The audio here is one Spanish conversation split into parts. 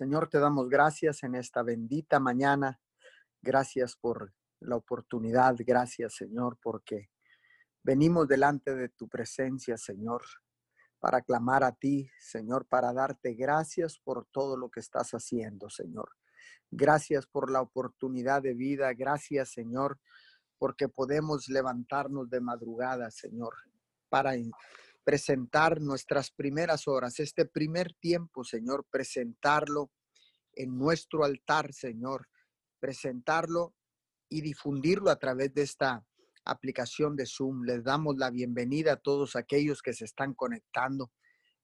Señor, te damos gracias en esta bendita mañana. Gracias por la oportunidad. Gracias, Señor, porque venimos delante de tu presencia, Señor, para clamar a ti, Señor, para darte gracias por todo lo que estás haciendo, Señor. Gracias por la oportunidad de vida. Gracias, Señor, porque podemos levantarnos de madrugada, Señor, para presentar nuestras primeras horas, este primer tiempo, Señor, presentarlo en nuestro altar, Señor, presentarlo y difundirlo a través de esta aplicación de Zoom. Les damos la bienvenida a todos aquellos que se están conectando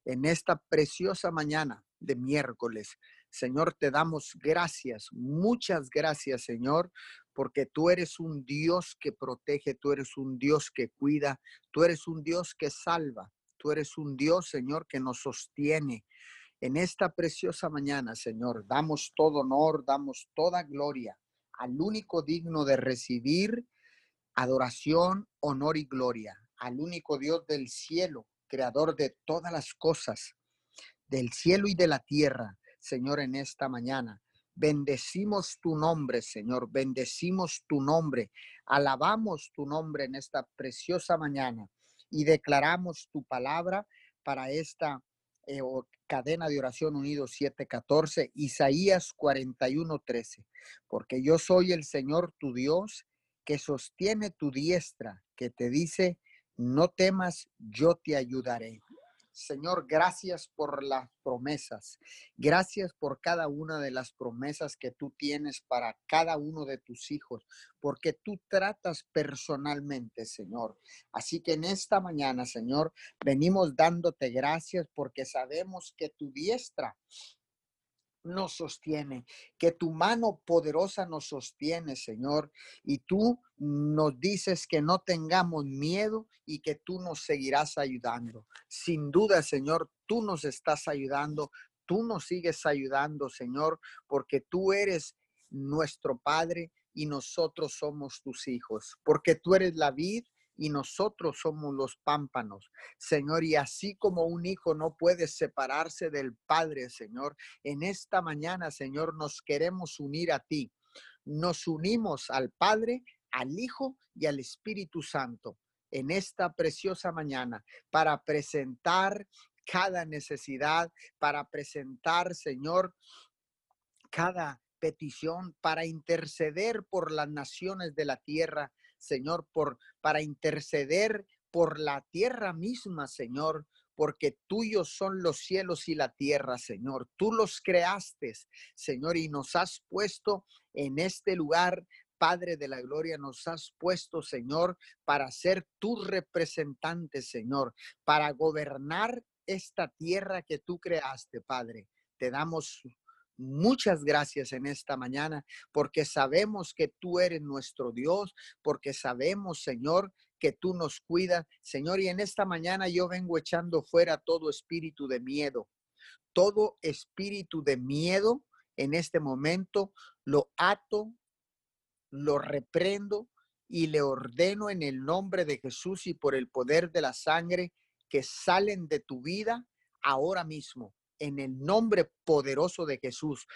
en esta preciosa mañana de miércoles. Señor, te damos gracias, muchas gracias, Señor, porque tú eres un Dios que protege, tú eres un Dios que cuida, tú eres un Dios que salva, tú eres un Dios, Señor, que nos sostiene. En esta preciosa mañana, Señor, damos todo honor, damos toda gloria al único digno de recibir adoración, honor y gloria, al único Dios del cielo, creador de todas las cosas, del cielo y de la tierra, Señor, en esta mañana. Bendecimos tu nombre, Señor, bendecimos tu nombre, alabamos tu nombre en esta preciosa mañana y declaramos tu palabra para esta eh, cadena de oración unido 714, Isaías 41:13, porque yo soy el Señor tu Dios que sostiene tu diestra, que te dice, no temas, yo te ayudaré. Señor, gracias por las promesas. Gracias por cada una de las promesas que tú tienes para cada uno de tus hijos, porque tú tratas personalmente, Señor. Así que en esta mañana, Señor, venimos dándote gracias porque sabemos que tu diestra nos sostiene, que tu mano poderosa nos sostiene, Señor, y tú nos dices que no tengamos miedo y que tú nos seguirás ayudando. Sin duda, Señor, tú nos estás ayudando, tú nos sigues ayudando, Señor, porque tú eres nuestro Padre y nosotros somos tus hijos, porque tú eres la vid y nosotros somos los pámpanos, Señor. Y así como un hijo no puede separarse del Padre, Señor, en esta mañana, Señor, nos queremos unir a ti. Nos unimos al Padre, al Hijo y al Espíritu Santo en esta preciosa mañana para presentar cada necesidad, para presentar, Señor, cada petición, para interceder por las naciones de la tierra, Señor, por para interceder por la tierra misma, Señor, porque tuyos son los cielos y la tierra, Señor. Tú los creaste, Señor, y nos has puesto en este lugar Padre de la Gloria, nos has puesto, Señor, para ser tus representantes, Señor, para gobernar esta tierra que tú creaste, Padre. Te damos Muchas gracias en esta mañana porque sabemos que tú eres nuestro Dios, porque sabemos, Señor, que tú nos cuidas, Señor, y en esta mañana yo vengo echando fuera todo espíritu de miedo, todo espíritu de miedo en este momento lo ato, lo reprendo y le ordeno en el nombre de Jesús y por el poder de la sangre que salen de tu vida ahora mismo en el nombre poderoso de Jesús.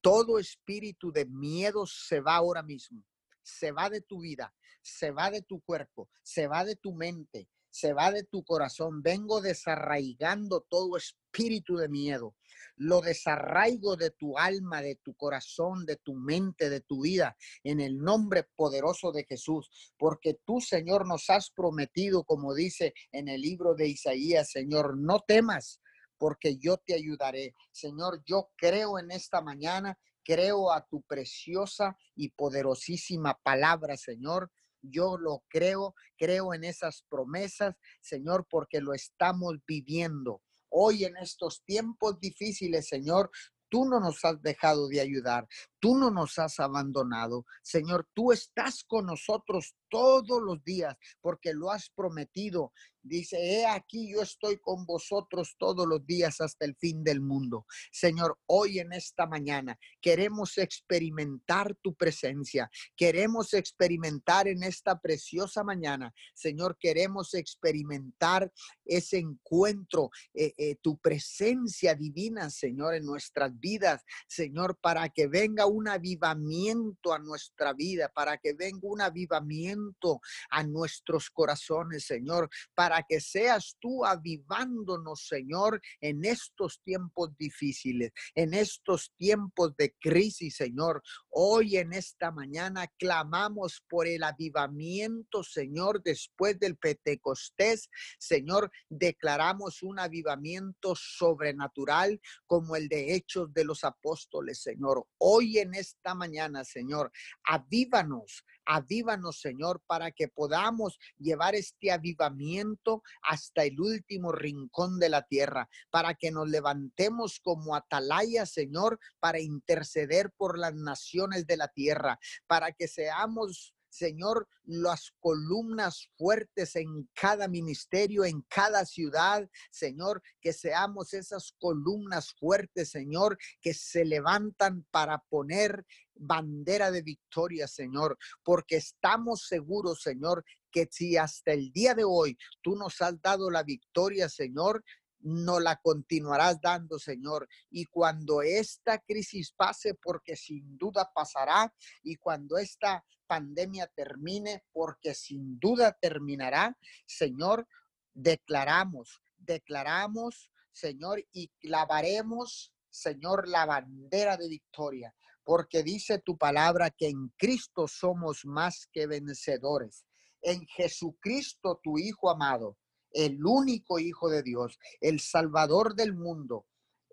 Todo espíritu de miedo se va ahora mismo. Se va de tu vida, se va de tu cuerpo, se va de tu mente, se va de tu corazón. Vengo desarraigando todo espíritu de miedo. Lo desarraigo de tu alma, de tu corazón, de tu mente, de tu vida, en el nombre poderoso de Jesús. Porque tú, Señor, nos has prometido, como dice en el libro de Isaías, Señor, no temas porque yo te ayudaré. Señor, yo creo en esta mañana, creo a tu preciosa y poderosísima palabra, Señor. Yo lo creo, creo en esas promesas, Señor, porque lo estamos viviendo. Hoy en estos tiempos difíciles, Señor, Tú no nos has dejado de ayudar. Tú no nos has abandonado. Señor, tú estás con nosotros todos los días porque lo has prometido. Dice, he aquí yo estoy con vosotros todos los días hasta el fin del mundo. Señor, hoy en esta mañana queremos experimentar tu presencia. Queremos experimentar en esta preciosa mañana. Señor, queremos experimentar ese encuentro, eh, eh, tu presencia divina, Señor, en nuestras vidas. Señor, para que venga un avivamiento a nuestra vida, para que venga un avivamiento a nuestros corazones, Señor, para que seas tú avivándonos, Señor, en estos tiempos difíciles, en estos tiempos de crisis, Señor. Hoy en esta mañana clamamos por el avivamiento, Señor, después del Pentecostés. Señor, declaramos un avivamiento sobrenatural como el de Hechos de los Apóstoles, Señor. Hoy en esta mañana, Señor, avívanos, avívanos, Señor, para que podamos llevar este avivamiento hasta el último rincón de la tierra, para que nos levantemos como atalaya, Señor, para interceder por las naciones de la tierra, para que seamos Señor, las columnas fuertes en cada ministerio, en cada ciudad, Señor, que seamos esas columnas fuertes, Señor, que se levantan para poner bandera de victoria, Señor, porque estamos seguros, Señor, que si hasta el día de hoy tú nos has dado la victoria, Señor, no la continuarás dando, Señor. Y cuando esta crisis pase, porque sin duda pasará, y cuando esta pandemia termine, porque sin duda terminará, Señor, declaramos, declaramos, Señor, y clavaremos, Señor, la bandera de victoria, porque dice tu palabra que en Cristo somos más que vencedores. En Jesucristo, tu Hijo amado, el único Hijo de Dios, el Salvador del mundo,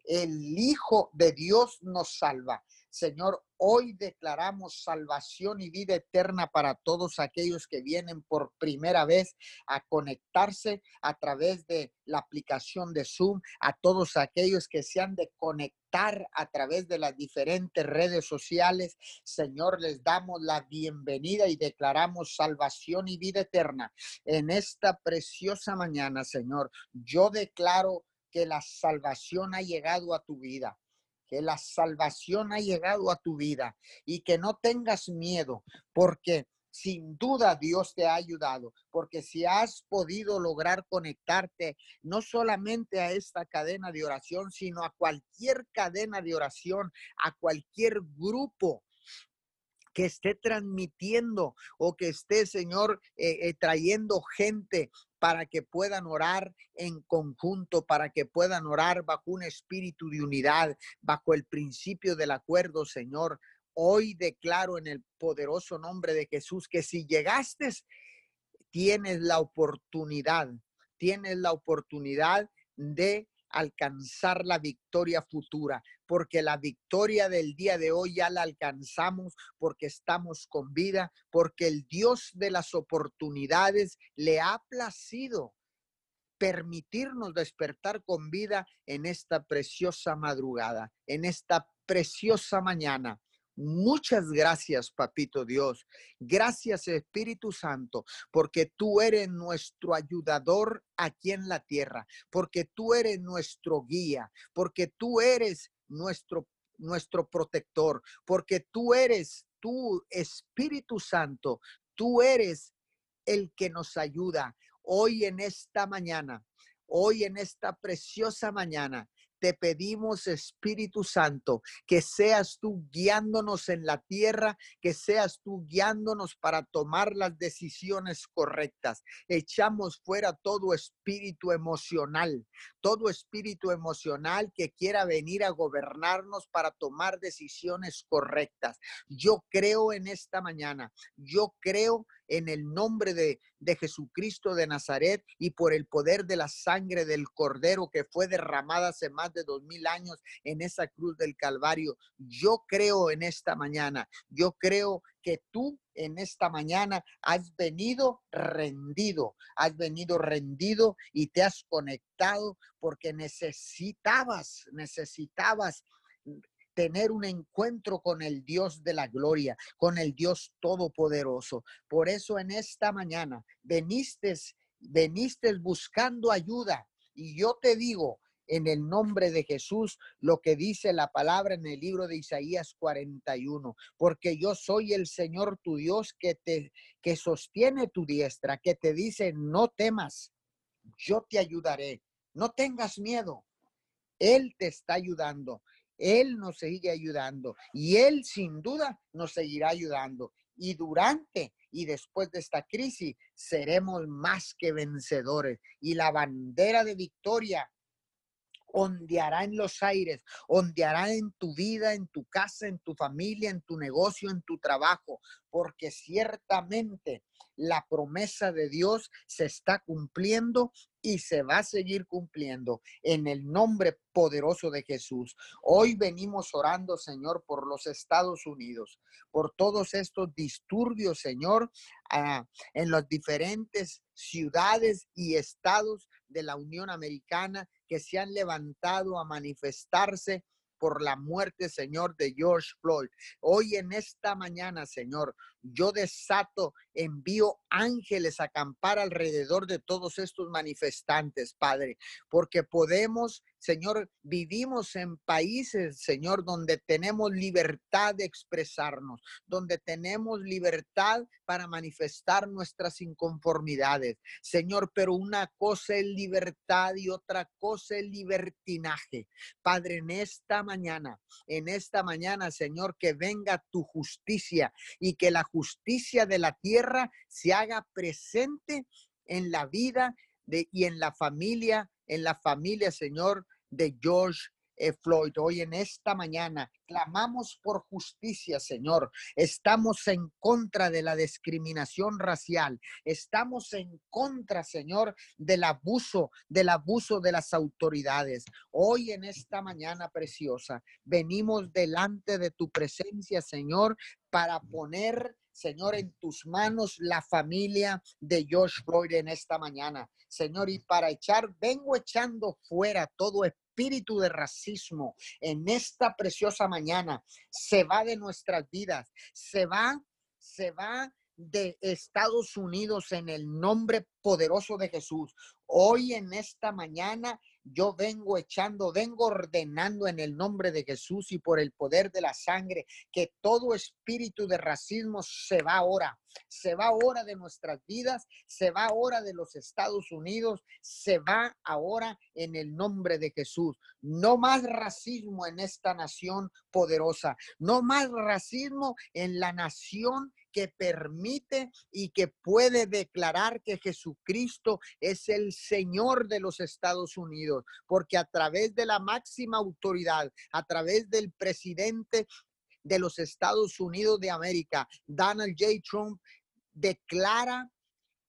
el Hijo de Dios nos salva. Señor, hoy declaramos salvación y vida eterna para todos aquellos que vienen por primera vez a conectarse a través de la aplicación de Zoom, a todos aquellos que se han de conectar a través de las diferentes redes sociales. Señor, les damos la bienvenida y declaramos salvación y vida eterna en esta preciosa mañana, Señor. Yo declaro que la salvación ha llegado a tu vida que la salvación ha llegado a tu vida y que no tengas miedo, porque sin duda Dios te ha ayudado, porque si has podido lograr conectarte no solamente a esta cadena de oración, sino a cualquier cadena de oración, a cualquier grupo que esté transmitiendo o que esté, Señor, eh, eh, trayendo gente para que puedan orar en conjunto, para que puedan orar bajo un espíritu de unidad, bajo el principio del acuerdo, Señor. Hoy declaro en el poderoso nombre de Jesús que si llegaste, tienes la oportunidad, tienes la oportunidad de alcanzar la victoria futura, porque la victoria del día de hoy ya la alcanzamos porque estamos con vida, porque el Dios de las oportunidades le ha placido permitirnos despertar con vida en esta preciosa madrugada, en esta preciosa mañana. Muchas gracias, Papito Dios. Gracias, Espíritu Santo, porque tú eres nuestro ayudador aquí en la tierra, porque tú eres nuestro guía, porque tú eres nuestro, nuestro protector, porque tú eres tú, Espíritu Santo, tú eres el que nos ayuda hoy en esta mañana, hoy en esta preciosa mañana. Te pedimos, Espíritu Santo, que seas tú guiándonos en la tierra, que seas tú guiándonos para tomar las decisiones correctas. Echamos fuera todo espíritu emocional, todo espíritu emocional que quiera venir a gobernarnos para tomar decisiones correctas. Yo creo en esta mañana, yo creo en el nombre de, de Jesucristo de Nazaret y por el poder de la sangre del Cordero que fue derramada hace más de dos mil años en esa cruz del Calvario. Yo creo en esta mañana, yo creo que tú en esta mañana has venido rendido, has venido rendido y te has conectado porque necesitabas, necesitabas tener un encuentro con el Dios de la gloria, con el Dios todopoderoso. Por eso en esta mañana veniste, veniste buscando ayuda. Y yo te digo, en el nombre de Jesús lo que dice la palabra en el libro de Isaías 41, porque yo soy el Señor tu Dios que te que sostiene tu diestra, que te dice, "No temas, yo te ayudaré. No tengas miedo. Él te está ayudando. Él nos sigue ayudando y Él sin duda nos seguirá ayudando. Y durante y después de esta crisis seremos más que vencedores. Y la bandera de victoria ondeará en los aires, ondeará en tu vida, en tu casa, en tu familia, en tu negocio, en tu trabajo, porque ciertamente la promesa de Dios se está cumpliendo y se va a seguir cumpliendo en el nombre poderoso de Jesús. Hoy venimos orando, Señor, por los Estados Unidos, por todos estos disturbios, Señor, ah, en las diferentes ciudades y estados de la Unión Americana que se han levantado a manifestarse por la muerte, Señor, de George Floyd. Hoy en esta mañana, Señor, yo desato, envío ángeles a acampar alrededor de todos estos manifestantes, Padre, porque podemos, Señor, vivimos en países, Señor, donde tenemos libertad de expresarnos, donde tenemos libertad para manifestar nuestras inconformidades, Señor, pero una cosa es libertad y otra cosa es libertinaje. Padre, en esta mañana, en esta mañana, Señor, que venga tu justicia y que la justicia de la tierra se haga presente en la vida de, y en la familia, en la familia, Señor, de George eh, Floyd. Hoy en esta mañana clamamos por justicia, Señor. Estamos en contra de la discriminación racial. Estamos en contra, Señor, del abuso, del abuso de las autoridades. Hoy en esta mañana preciosa, venimos delante de tu presencia, Señor, para poner Señor, en tus manos la familia de George Floyd en esta mañana. Señor, y para echar, vengo echando fuera todo espíritu de racismo en esta preciosa mañana. Se va de nuestras vidas, se va, se va de Estados Unidos en el nombre poderoso de Jesús. Hoy en esta mañana yo vengo echando, vengo ordenando en el nombre de Jesús y por el poder de la sangre que todo espíritu de racismo se va ahora, se va ahora de nuestras vidas, se va ahora de los Estados Unidos, se va ahora en el nombre de Jesús. No más racismo en esta nación poderosa, no más racismo en la nación que permite y que puede declarar que Jesucristo es el Señor de los Estados Unidos, porque a través de la máxima autoridad, a través del presidente de los Estados Unidos de América, Donald J. Trump, declara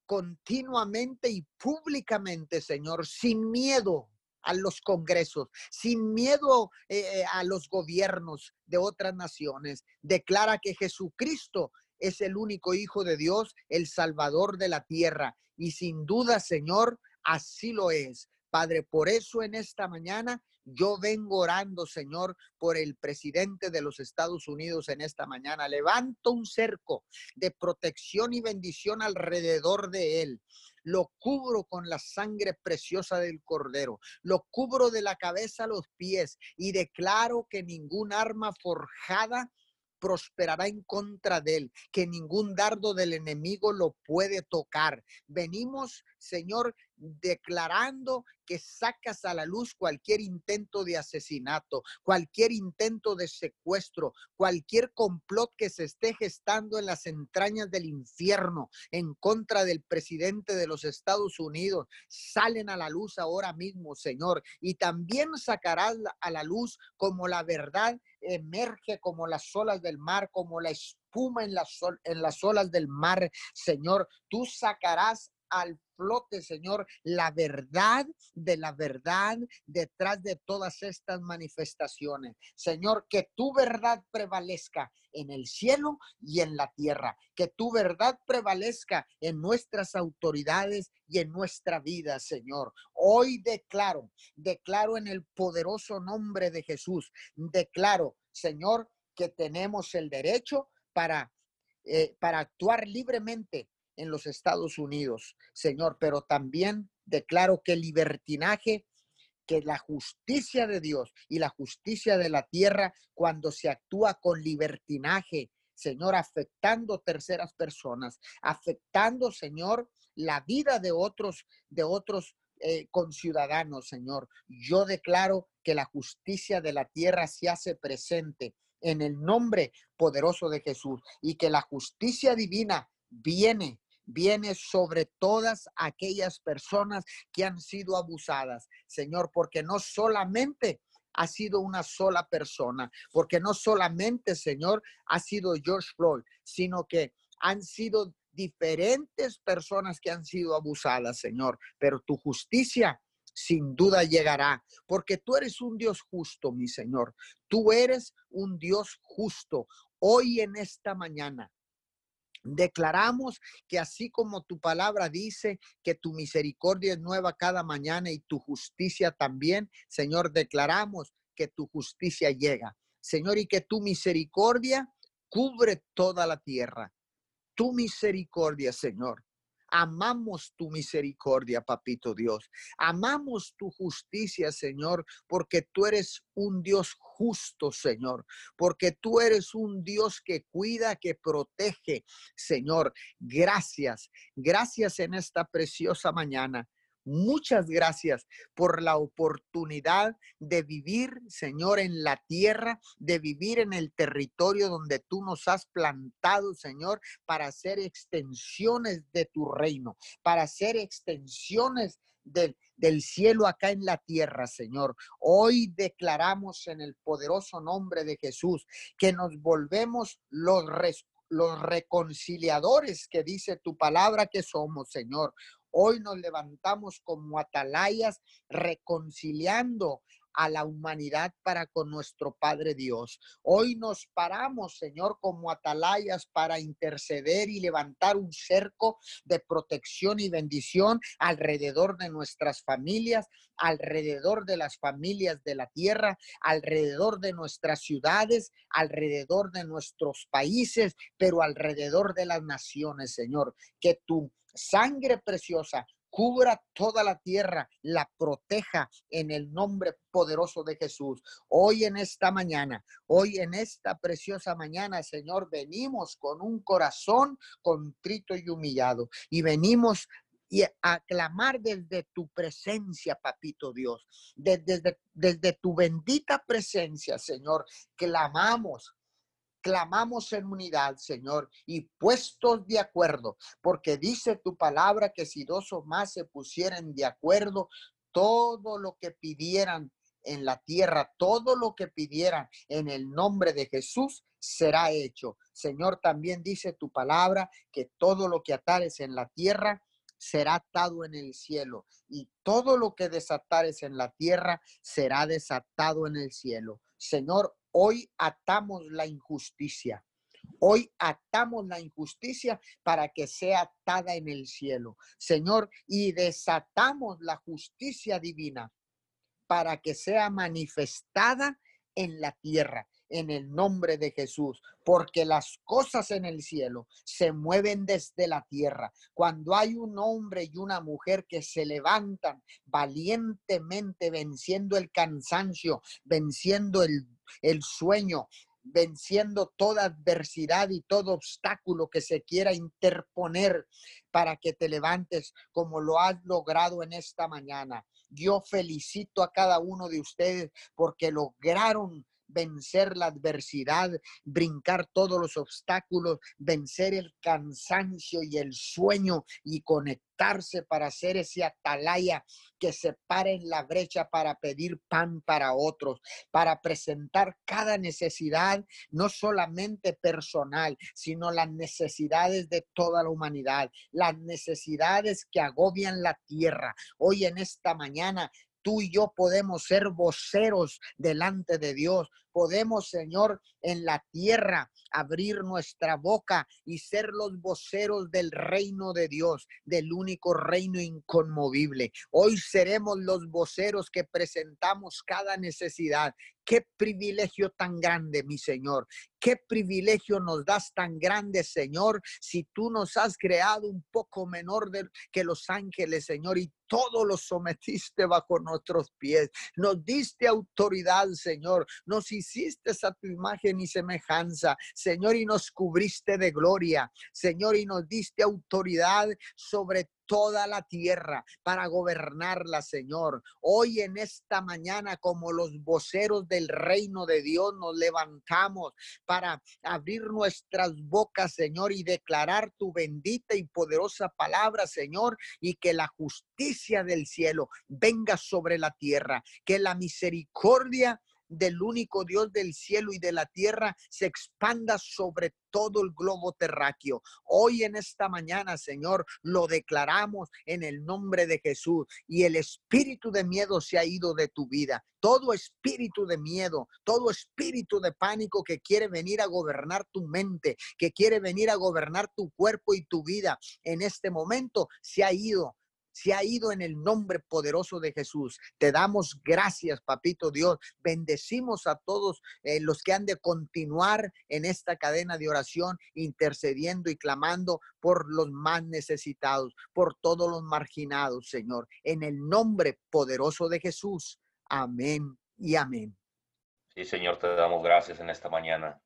continuamente y públicamente, Señor, sin miedo a los congresos, sin miedo eh, a los gobiernos de otras naciones, declara que Jesucristo es el único Hijo de Dios, el Salvador de la tierra. Y sin duda, Señor, así lo es. Padre, por eso en esta mañana yo vengo orando, Señor, por el presidente de los Estados Unidos en esta mañana. Levanto un cerco de protección y bendición alrededor de él. Lo cubro con la sangre preciosa del cordero. Lo cubro de la cabeza a los pies y declaro que ningún arma forjada prosperará en contra de él, que ningún dardo del enemigo lo puede tocar. Venimos, Señor, declarando que sacas a la luz cualquier intento de asesinato, cualquier intento de secuestro, cualquier complot que se esté gestando en las entrañas del infierno en contra del presidente de los Estados Unidos, salen a la luz ahora mismo, Señor, y también sacarás a la luz como la verdad emerge como las olas del mar, como la espuma en las, en las olas del mar, Señor. Tú sacarás al flote, Señor, la verdad de la verdad detrás de todas estas manifestaciones. Señor, que tu verdad prevalezca en el cielo y en la tierra, que tu verdad prevalezca en nuestras autoridades y en nuestra vida, Señor. Hoy declaro, declaro en el poderoso nombre de Jesús, declaro Señor, que tenemos el derecho para, eh, para actuar libremente en los Estados Unidos, Señor, pero también declaro que libertinaje que la justicia de Dios y la justicia de la tierra, cuando se actúa con libertinaje, Señor, afectando terceras personas, afectando, Señor, la vida de otros, de otros eh, conciudadanos, Señor. Yo declaro que la justicia de la tierra se hace presente en el nombre poderoso de Jesús y que la justicia divina viene viene sobre todas aquellas personas que han sido abusadas, Señor, porque no solamente ha sido una sola persona, porque no solamente, Señor, ha sido George Floyd, sino que han sido diferentes personas que han sido abusadas, Señor, pero tu justicia sin duda llegará, porque tú eres un Dios justo, mi Señor. Tú eres un Dios justo. Hoy en esta mañana Declaramos que así como tu palabra dice que tu misericordia es nueva cada mañana y tu justicia también, Señor, declaramos que tu justicia llega. Señor, y que tu misericordia cubre toda la tierra. Tu misericordia, Señor, Amamos tu misericordia, papito Dios. Amamos tu justicia, Señor, porque tú eres un Dios justo, Señor, porque tú eres un Dios que cuida, que protege, Señor. Gracias, gracias en esta preciosa mañana. Muchas gracias por la oportunidad de vivir, Señor, en la tierra, de vivir en el territorio donde tú nos has plantado, Señor, para hacer extensiones de tu reino, para hacer extensiones del, cielo acá en la tierra, Señor. Hoy declaramos en el poderoso nombre de Jesús que nos volvemos los los reconciliadores que dice tu palabra que somos, Señor. Hoy nos levantamos como atalayas reconciliando a la humanidad para con nuestro Padre Dios. Hoy nos paramos, Señor, como atalayas para interceder y levantar un cerco de protección y bendición alrededor de nuestras familias, alrededor de las familias de la tierra, alrededor de nuestras ciudades, alrededor de nuestros países, pero alrededor de las naciones, Señor. Que tu sangre preciosa cubra toda la tierra, la proteja en el nombre poderoso de Jesús. Hoy en esta mañana, hoy en esta preciosa mañana, Señor, venimos con un corazón contrito y humillado y venimos y a clamar desde tu presencia, papito Dios, desde, desde tu bendita presencia, Señor, clamamos clamamos en unidad, Señor, y puestos de acuerdo, porque dice tu palabra que si dos o más se pusieran de acuerdo, todo lo que pidieran en la tierra, todo lo que pidieran en el nombre de Jesús será hecho. Señor, también dice tu palabra que todo lo que atares en la tierra será atado en el cielo y todo lo que desatares en la tierra será desatado en el cielo. Señor, Hoy atamos la injusticia. Hoy atamos la injusticia para que sea atada en el cielo, Señor, y desatamos la justicia divina para que sea manifestada en la tierra, en el nombre de Jesús, porque las cosas en el cielo se mueven desde la tierra. Cuando hay un hombre y una mujer que se levantan valientemente venciendo el cansancio, venciendo el el sueño, venciendo toda adversidad y todo obstáculo que se quiera interponer para que te levantes como lo has logrado en esta mañana. Yo felicito a cada uno de ustedes porque lograron vencer la adversidad, brincar todos los obstáculos, vencer el cansancio y el sueño y conectarse para hacer ese atalaya que se pare en la brecha para pedir pan para otros, para presentar cada necesidad, no solamente personal, sino las necesidades de toda la humanidad, las necesidades que agobian la tierra. Hoy en esta mañana tú y yo podemos ser voceros delante de Dios, podemos, Señor, en la tierra abrir nuestra boca y ser los voceros del reino de Dios, del único reino inconmovible. Hoy seremos los voceros que presentamos cada necesidad, Qué privilegio tan grande, mi Señor. Qué privilegio nos das tan grande, Señor, si tú nos has creado un poco menor que los ángeles, Señor, y todo lo sometiste bajo nuestros pies. Nos diste autoridad, Señor. A tu imagen y semejanza, Señor, y nos cubriste de gloria, Señor, y nos diste autoridad sobre toda la tierra para gobernarla, Señor. Hoy en esta mañana, como los voceros del reino de Dios, nos levantamos para abrir nuestras bocas, Señor, y declarar tu bendita y poderosa palabra, Señor, y que la justicia del cielo venga sobre la tierra, que la misericordia del único Dios del cielo y de la tierra se expanda sobre todo el globo terráqueo. Hoy en esta mañana, Señor, lo declaramos en el nombre de Jesús y el espíritu de miedo se ha ido de tu vida. Todo espíritu de miedo, todo espíritu de pánico que quiere venir a gobernar tu mente, que quiere venir a gobernar tu cuerpo y tu vida, en este momento se ha ido se ha ido en el nombre poderoso de Jesús. Te damos gracias, papito Dios. Bendecimos a todos eh, los que han de continuar en esta cadena de oración, intercediendo y clamando por los más necesitados, por todos los marginados, Señor. En el nombre poderoso de Jesús. Amén y amén. Sí, Señor, te damos gracias en esta mañana.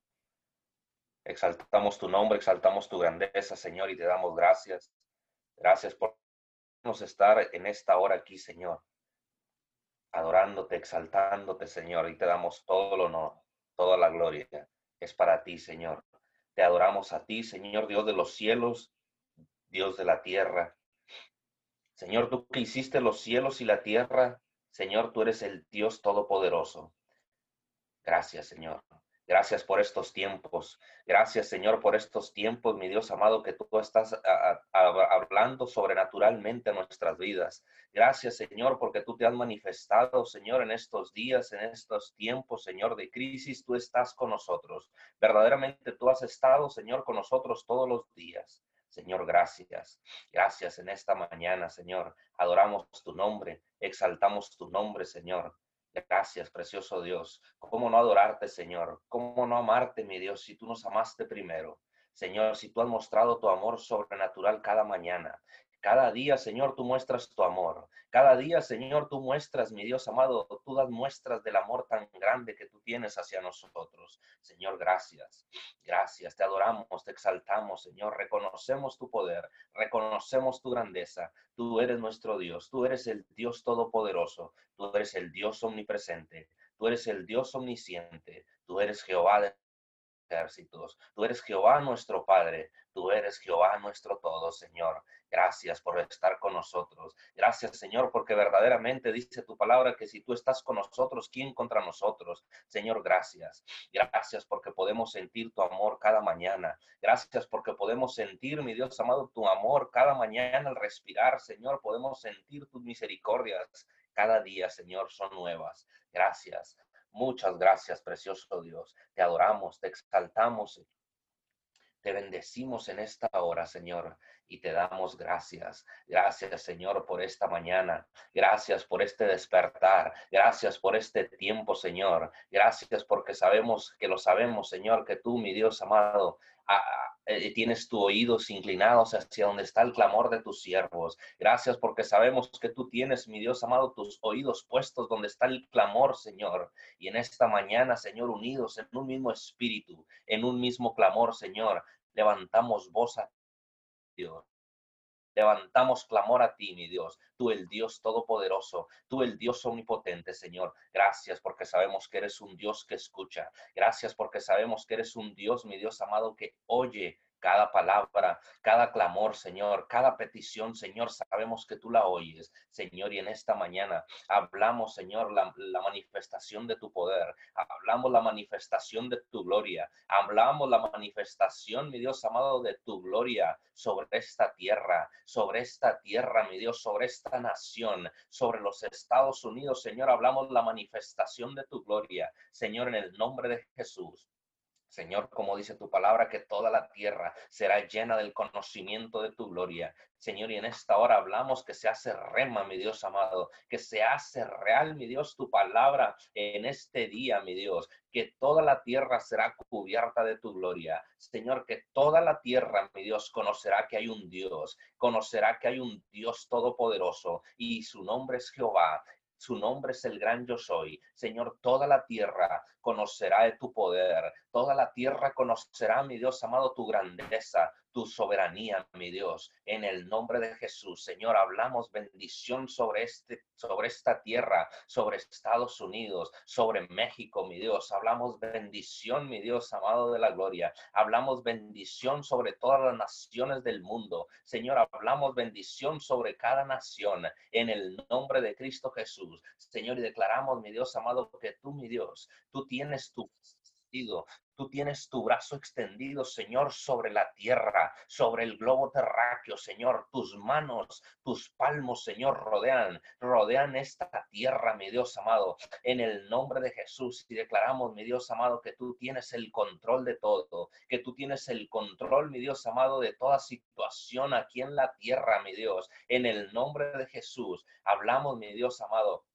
Exaltamos tu nombre, exaltamos tu grandeza, Señor, y te damos gracias. Gracias por estar en esta hora aquí, Señor, adorándote, exaltándote, Señor, y te damos todo el honor, toda la gloria. Es para ti, Señor. Te adoramos a ti, Señor, Dios de los cielos, Dios de la tierra. Señor, tú que hiciste los cielos y la tierra, Señor, tú eres el Dios todopoderoso. Gracias, Señor. Gracias por estos tiempos. Gracias, Señor, por estos tiempos, mi Dios amado, que tú estás hablando sobrenaturalmente a nuestras vidas. Gracias, Señor, porque tú te has manifestado, Señor, en estos días, en estos tiempos, Señor, de crisis. Tú estás con nosotros. Verdaderamente tú has estado, Señor, con nosotros todos los días. Señor, gracias. Gracias en esta mañana, Señor. Adoramos tu nombre, exaltamos tu nombre, Señor. Gracias, precioso Dios. ¿Cómo no adorarte, Señor? ¿Cómo no amarte, mi Dios, si tú nos amaste primero? Señor, si tú has mostrado tu amor sobrenatural cada mañana, cada día, Señor, tú muestras tu amor. Cada día, Señor, tú muestras, mi Dios amado, tú das muestras del amor tan grande que tú tienes hacia nosotros. Señor, gracias. Gracias. Te adoramos, te exaltamos, Señor. Reconocemos tu poder, reconocemos tu grandeza. Tú eres nuestro Dios. Tú eres el Dios todopoderoso. Tú eres el Dios omnipresente. Tú eres el Dios omnisciente. Tú eres Jehová de ejércitos. Tú eres Jehová nuestro Padre. Tú eres Jehová nuestro todo, Señor. Gracias por estar con nosotros. Gracias, Señor, porque verdaderamente dice tu palabra que si tú estás con nosotros, ¿quién contra nosotros? Señor, gracias. Gracias porque podemos sentir tu amor cada mañana. Gracias porque podemos sentir, mi Dios amado, tu amor cada mañana al respirar, Señor. Podemos sentir tus misericordias cada día, Señor, son nuevas. Gracias. Muchas gracias, precioso Dios. Te adoramos, te exaltamos, te bendecimos en esta hora, Señor, y te damos gracias. Gracias, Señor, por esta mañana. Gracias por este despertar. Gracias por este tiempo, Señor. Gracias porque sabemos que lo sabemos, Señor, que tú, mi Dios amado, tienes tus oídos inclinados hacia donde está el clamor de tus siervos. Gracias porque sabemos que tú tienes, mi Dios amado, tus oídos puestos donde está el clamor, Señor. Y en esta mañana, Señor, unidos en un mismo espíritu, en un mismo clamor, Señor, levantamos voz a Dios. Levantamos clamor a ti, mi Dios, tú el Dios todopoderoso, tú el Dios omnipotente, Señor. Gracias porque sabemos que eres un Dios que escucha. Gracias porque sabemos que eres un Dios, mi Dios amado, que oye cada palabra, cada clamor, Señor, cada petición, Señor, sabemos que tú la oyes, Señor, y en esta mañana hablamos, Señor, la, manifestación de tu poder, hablamos la manifestación de tu gloria, hablamos la manifestación, mi Dios amado, de tu gloria sobre esta tierra, sobre esta tierra, mi Dios, sobre esta nación, sobre los Estados Unidos, Señor, hablamos la manifestación de tu gloria, Señor, en el nombre de Jesús. Señor, como dice tu palabra, que toda la tierra será llena del conocimiento de tu gloria. Señor, y en esta hora hablamos que se hace rema, mi Dios amado, que se hace real, mi Dios, tu palabra en este día, mi Dios, que toda la tierra será cubierta de tu gloria. Señor, que toda la tierra, mi Dios, conocerá que hay un Dios, conocerá que hay un Dios todopoderoso y su nombre es Jehová su nombre es el gran yo soy. Señor, toda la tierra conocerá de tu poder. Toda la tierra conocerá, mi Dios amado, tu grandeza, tu soberanía, mi Dios. En el nombre de Jesús, Señor, hablamos bendición sobre este sobre esta tierra, sobre Estados Unidos, sobre México, mi Dios. Hablamos bendición, mi Dios amado de la gloria. Hablamos bendición sobre todas las naciones del mundo. Señor, hablamos bendición sobre cada nación en el nombre de Cristo Jesús. Señor, y declaramos, mi Dios amado, que tú, mi Dios, tú tienes tu Tú tienes tu brazo extendido, Señor, sobre la tierra, sobre el globo terráqueo, Señor. Tus manos, tus palmos, Señor, rodean, rodean esta tierra, mi Dios amado, en el nombre de Jesús. Y declaramos, mi Dios amado, que tú tienes el control de todo, que tú tienes el control, mi Dios amado, de toda situación aquí en la tierra, mi Dios. En el nombre de Jesús, hablamos, mi Dios amado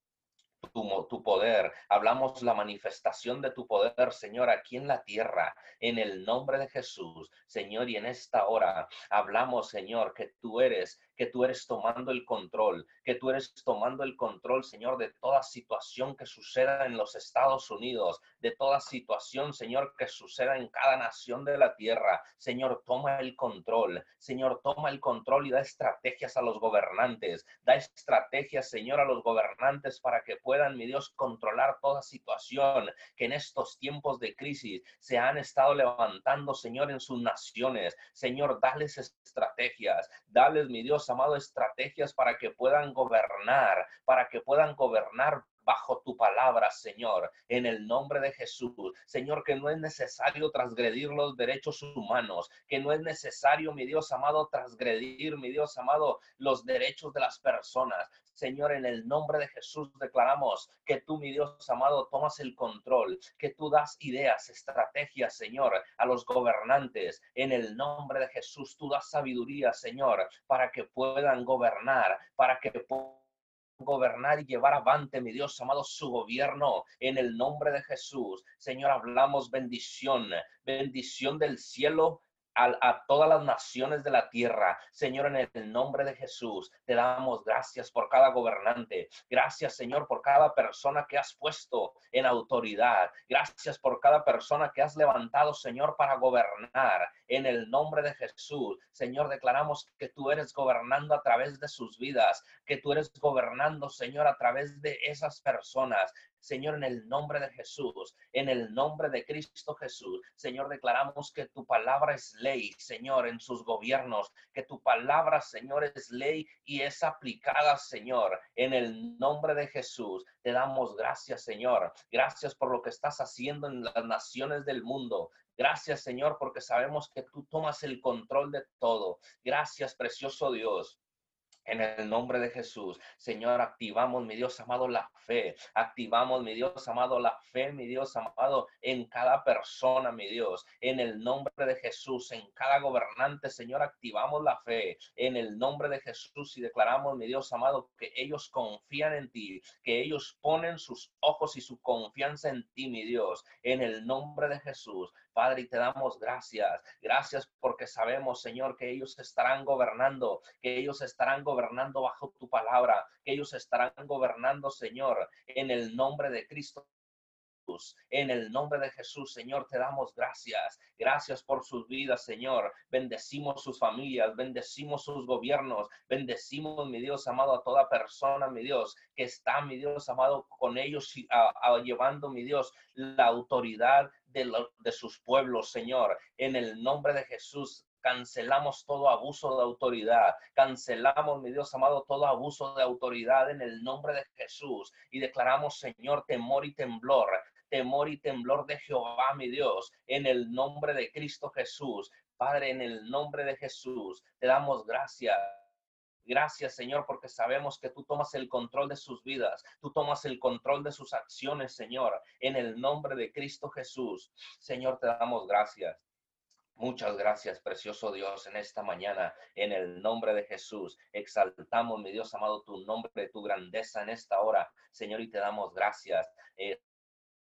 tu, poder, hablamos la manifestación de tu poder, Señor, aquí en la tierra, en el nombre de Jesús, Señor, y en esta hora. Hablamos, Señor, que tú eres que tú eres tomando el control, que tú eres tomando el control, Señor, de toda situación que suceda en los Estados Unidos, de toda situación, Señor, que suceda en cada nación de la tierra. Señor, toma el control. Señor, toma el control y da estrategias a los gobernantes. Da estrategias, Señor, a los gobernantes para que puedan, mi Dios, controlar toda situación que en estos tiempos de crisis se han estado levantando, Señor, en sus naciones. Señor, dales estrategias. Dales, mi Dios, amado, estrategias para que puedan gobernar, para que puedan gobernar bajo tu palabra, Señor, en el nombre de Jesús. Señor, que no es necesario transgredir los derechos humanos, que no es necesario, mi Dios amado, transgredir, mi Dios amado, los derechos de las personas. Señor, en el nombre de Jesús declaramos que tú, mi Dios amado, tomas el control, que tú das ideas, estrategias, Señor, a los gobernantes. En el nombre de Jesús, tú das sabiduría, Señor, para que puedan gobernar, para que puedan gobernar y llevar avante, mi Dios amado, su gobierno en el nombre de Jesús. Señor, hablamos bendición, bendición del cielo a, todas las naciones de la tierra. Señor, en el nombre de Jesús, te damos gracias por cada gobernante. Gracias, Señor, por cada persona que has puesto en autoridad. Gracias por cada persona que has levantado, Señor, para gobernar. En el nombre de Jesús, Señor, declaramos que tú eres gobernando a través de sus vidas, que tú eres gobernando, Señor, a través de esas personas. Señor, en el nombre de Jesús, en el nombre de Cristo Jesús, Señor, declaramos que tu palabra es ley, Señor, en sus gobiernos, que tu palabra, Señor, es ley y es aplicada, Señor, en el nombre de Jesús. Te damos gracias, Señor. Gracias por lo que estás haciendo en las naciones del mundo. Gracias, Señor, porque sabemos que tú tomas el control de todo. Gracias, precioso Dios. En el nombre de Jesús, Señor, activamos, mi Dios amado, la fe. Activamos, mi Dios amado, la fe, mi Dios amado, en cada persona, mi Dios. En el nombre de Jesús, en cada gobernante, Señor, activamos la fe. En el nombre de Jesús y declaramos, mi Dios amado, que ellos confían en ti, que ellos ponen sus ojos y su confianza en ti, mi Dios. En el nombre de Jesús, Padre, y te damos gracias. Gracias porque sabemos, Señor, que ellos estarán gobernando, que ellos estarán gobernando bajo tu palabra, que ellos estarán gobernando, Señor, en el nombre de Cristo en el nombre de Jesús, Señor, te damos gracias. Gracias por sus vidas, Señor. Bendecimos sus familias, bendecimos sus gobiernos, bendecimos, mi Dios amado, a toda persona, mi Dios, que está, mi Dios amado, con ellos, llevando, mi Dios, la autoridad de, de sus pueblos, Señor. En el nombre de Jesús, cancelamos todo abuso de autoridad, cancelamos, mi Dios amado, todo abuso de autoridad en el nombre de Jesús y declaramos, Señor, temor y temblor temor y temblor de Jehová, mi Dios, en el nombre de Cristo Jesús. Padre, en el nombre de Jesús, te damos gracias. Gracias, Señor, porque sabemos que tú tomas el control de sus vidas, tú tomas el control de sus acciones, Señor, en el nombre de Cristo Jesús. Señor, te damos gracias. Muchas gracias, precioso Dios, en esta mañana, en el nombre de Jesús. Exaltamos, mi Dios amado, tu nombre, tu grandeza en esta hora, Señor, y te damos gracias. Eh,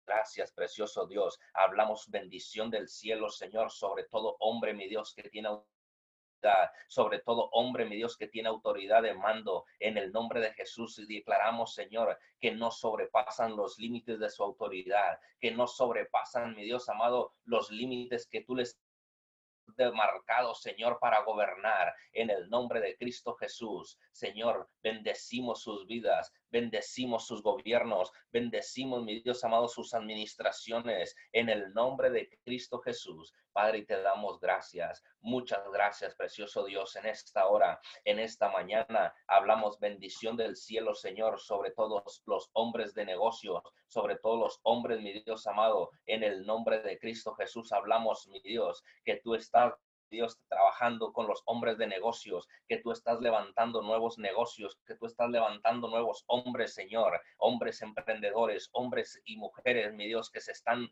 gracias, precioso Dios. Hablamos bendición del cielo, Señor, sobre todo hombre, mi Dios, que tiene sobre todo hombre, mi Dios, que tiene autoridad de mando en el nombre de Jesús y declaramos, Señor, que no sobrepasan los límites de su autoridad, que no sobrepasan, mi Dios amado, los límites que tú les demarcado, Señor, para gobernar en el nombre de Cristo Jesús. Señor, bendecimos sus vidas, bendecimos sus gobiernos, bendecimos, mi Dios amado, sus administraciones en el nombre de Cristo Jesús. Padre, y te damos gracias. Muchas gracias, precioso Dios, en esta hora, en esta mañana. Hablamos bendición del cielo, Señor, sobre todos los hombres de negocios, sobre todos los hombres, mi Dios amado, en el nombre de Cristo Jesús. Hablamos, mi Dios, que tú estás Dios, trabajando con los hombres de negocios, que tú estás levantando nuevos negocios, que tú estás levantando nuevos hombres, Señor, hombres emprendedores, hombres y mujeres, mi Dios, que se están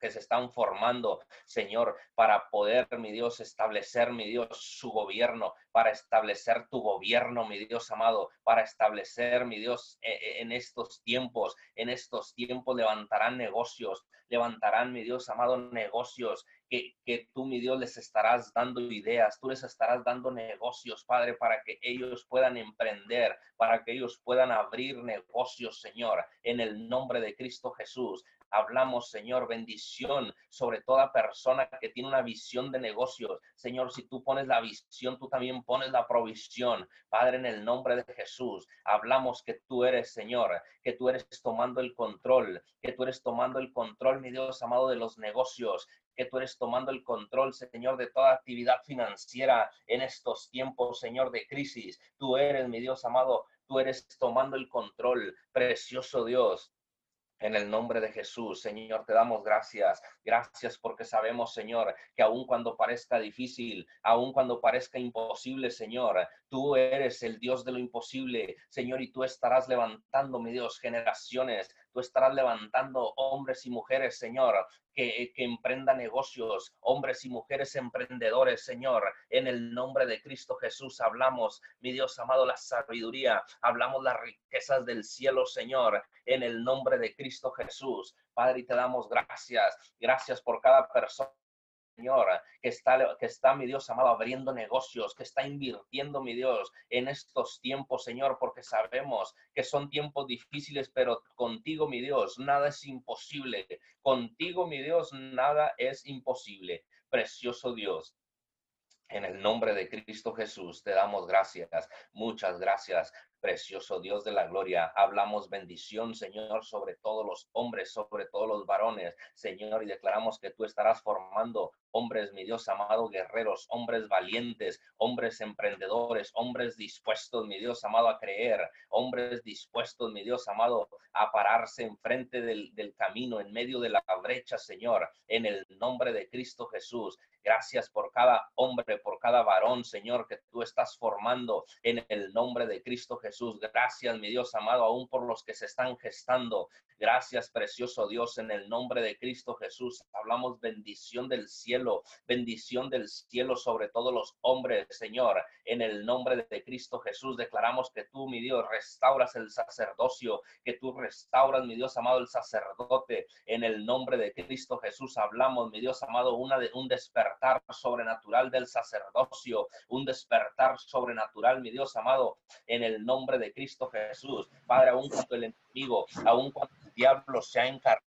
que se están formando, Señor, para poder, mi Dios, establecer, mi Dios, su gobierno, para establecer tu gobierno, mi Dios amado, para establecer, mi Dios, e, e, en estos tiempos, en estos tiempos levantarán negocios, levantarán, mi Dios amado, negocios que, que, tú, mi Dios, les estarás dando ideas, tú les estarás dando negocios, Padre, para que ellos puedan emprender, para que ellos puedan abrir negocios, Señor, en el nombre de Cristo Jesús. Hablamos, Señor, bendición sobre toda persona que tiene una visión de negocios. Señor, si tú pones la visión, tú también pones la provisión. Padre, en el nombre de Jesús, hablamos que tú eres, Señor, que tú eres tomando el control, que tú eres tomando el control, mi Dios amado, de los negocios, que tú eres tomando el control, Señor, de toda actividad financiera en estos tiempos, Señor, de crisis. Tú eres, mi Dios amado, tú eres tomando el control, precioso Dios. En el nombre de Jesús, Señor, te damos gracias. Gracias porque sabemos, Señor, que aun cuando parezca difícil, aun cuando parezca imposible, Señor, tú eres el Dios de lo imposible, Señor, y tú estarás levantando, mi Dios, generaciones tú estarás levantando hombres y mujeres, Señor, que, que emprendan negocios, hombres y mujeres emprendedores, Señor. En el nombre de Cristo Jesús hablamos, mi Dios amado, la sabiduría, hablamos las riquezas del cielo, Señor, en el nombre de Cristo Jesús. Padre, y te damos gracias. Gracias por cada persona Señor, que está, que está, mi Dios amado, abriendo negocios, que está invirtiendo, mi Dios, en estos tiempos, Señor, porque sabemos que son tiempos difíciles, pero contigo, mi Dios, nada es imposible. Contigo, mi Dios, nada es imposible. Precioso Dios. En el nombre de Cristo Jesús te damos gracias, muchas gracias Precioso Dios de la gloria, hablamos bendición, Señor, sobre todos los hombres, sobre todos los varones, Señor, y declaramos que tú estarás formando hombres, mi Dios amado, guerreros, hombres valientes, hombres emprendedores, hombres dispuestos, mi Dios amado, a creer, hombres dispuestos, mi Dios amado, a pararse enfrente del, del camino, en medio de la brecha, Señor, en el nombre de Cristo Jesús. Gracias por cada hombre, por cada varón, Señor, que tú estás formando en el nombre de Cristo Jesús. Gracias, mi Dios amado, aún por los que se están gestando. Gracias, precioso Dios, en el nombre de Cristo Jesús. Hablamos bendición del cielo, bendición del cielo sobre todos los hombres, Señor. En el nombre de Cristo Jesús declaramos que tú, mi Dios, restauras el sacerdocio, que tú restauras, mi Dios amado, el sacerdote. En el nombre de Cristo Jesús hablamos, mi Dios amado, una de, un despertar sobrenatural del sacerdocio, un despertar sobrenatural, mi Dios amado, en el nombre de Cristo Jesús. Padre, aún cuando el enemigo, aún cuando el diablo se ha encargado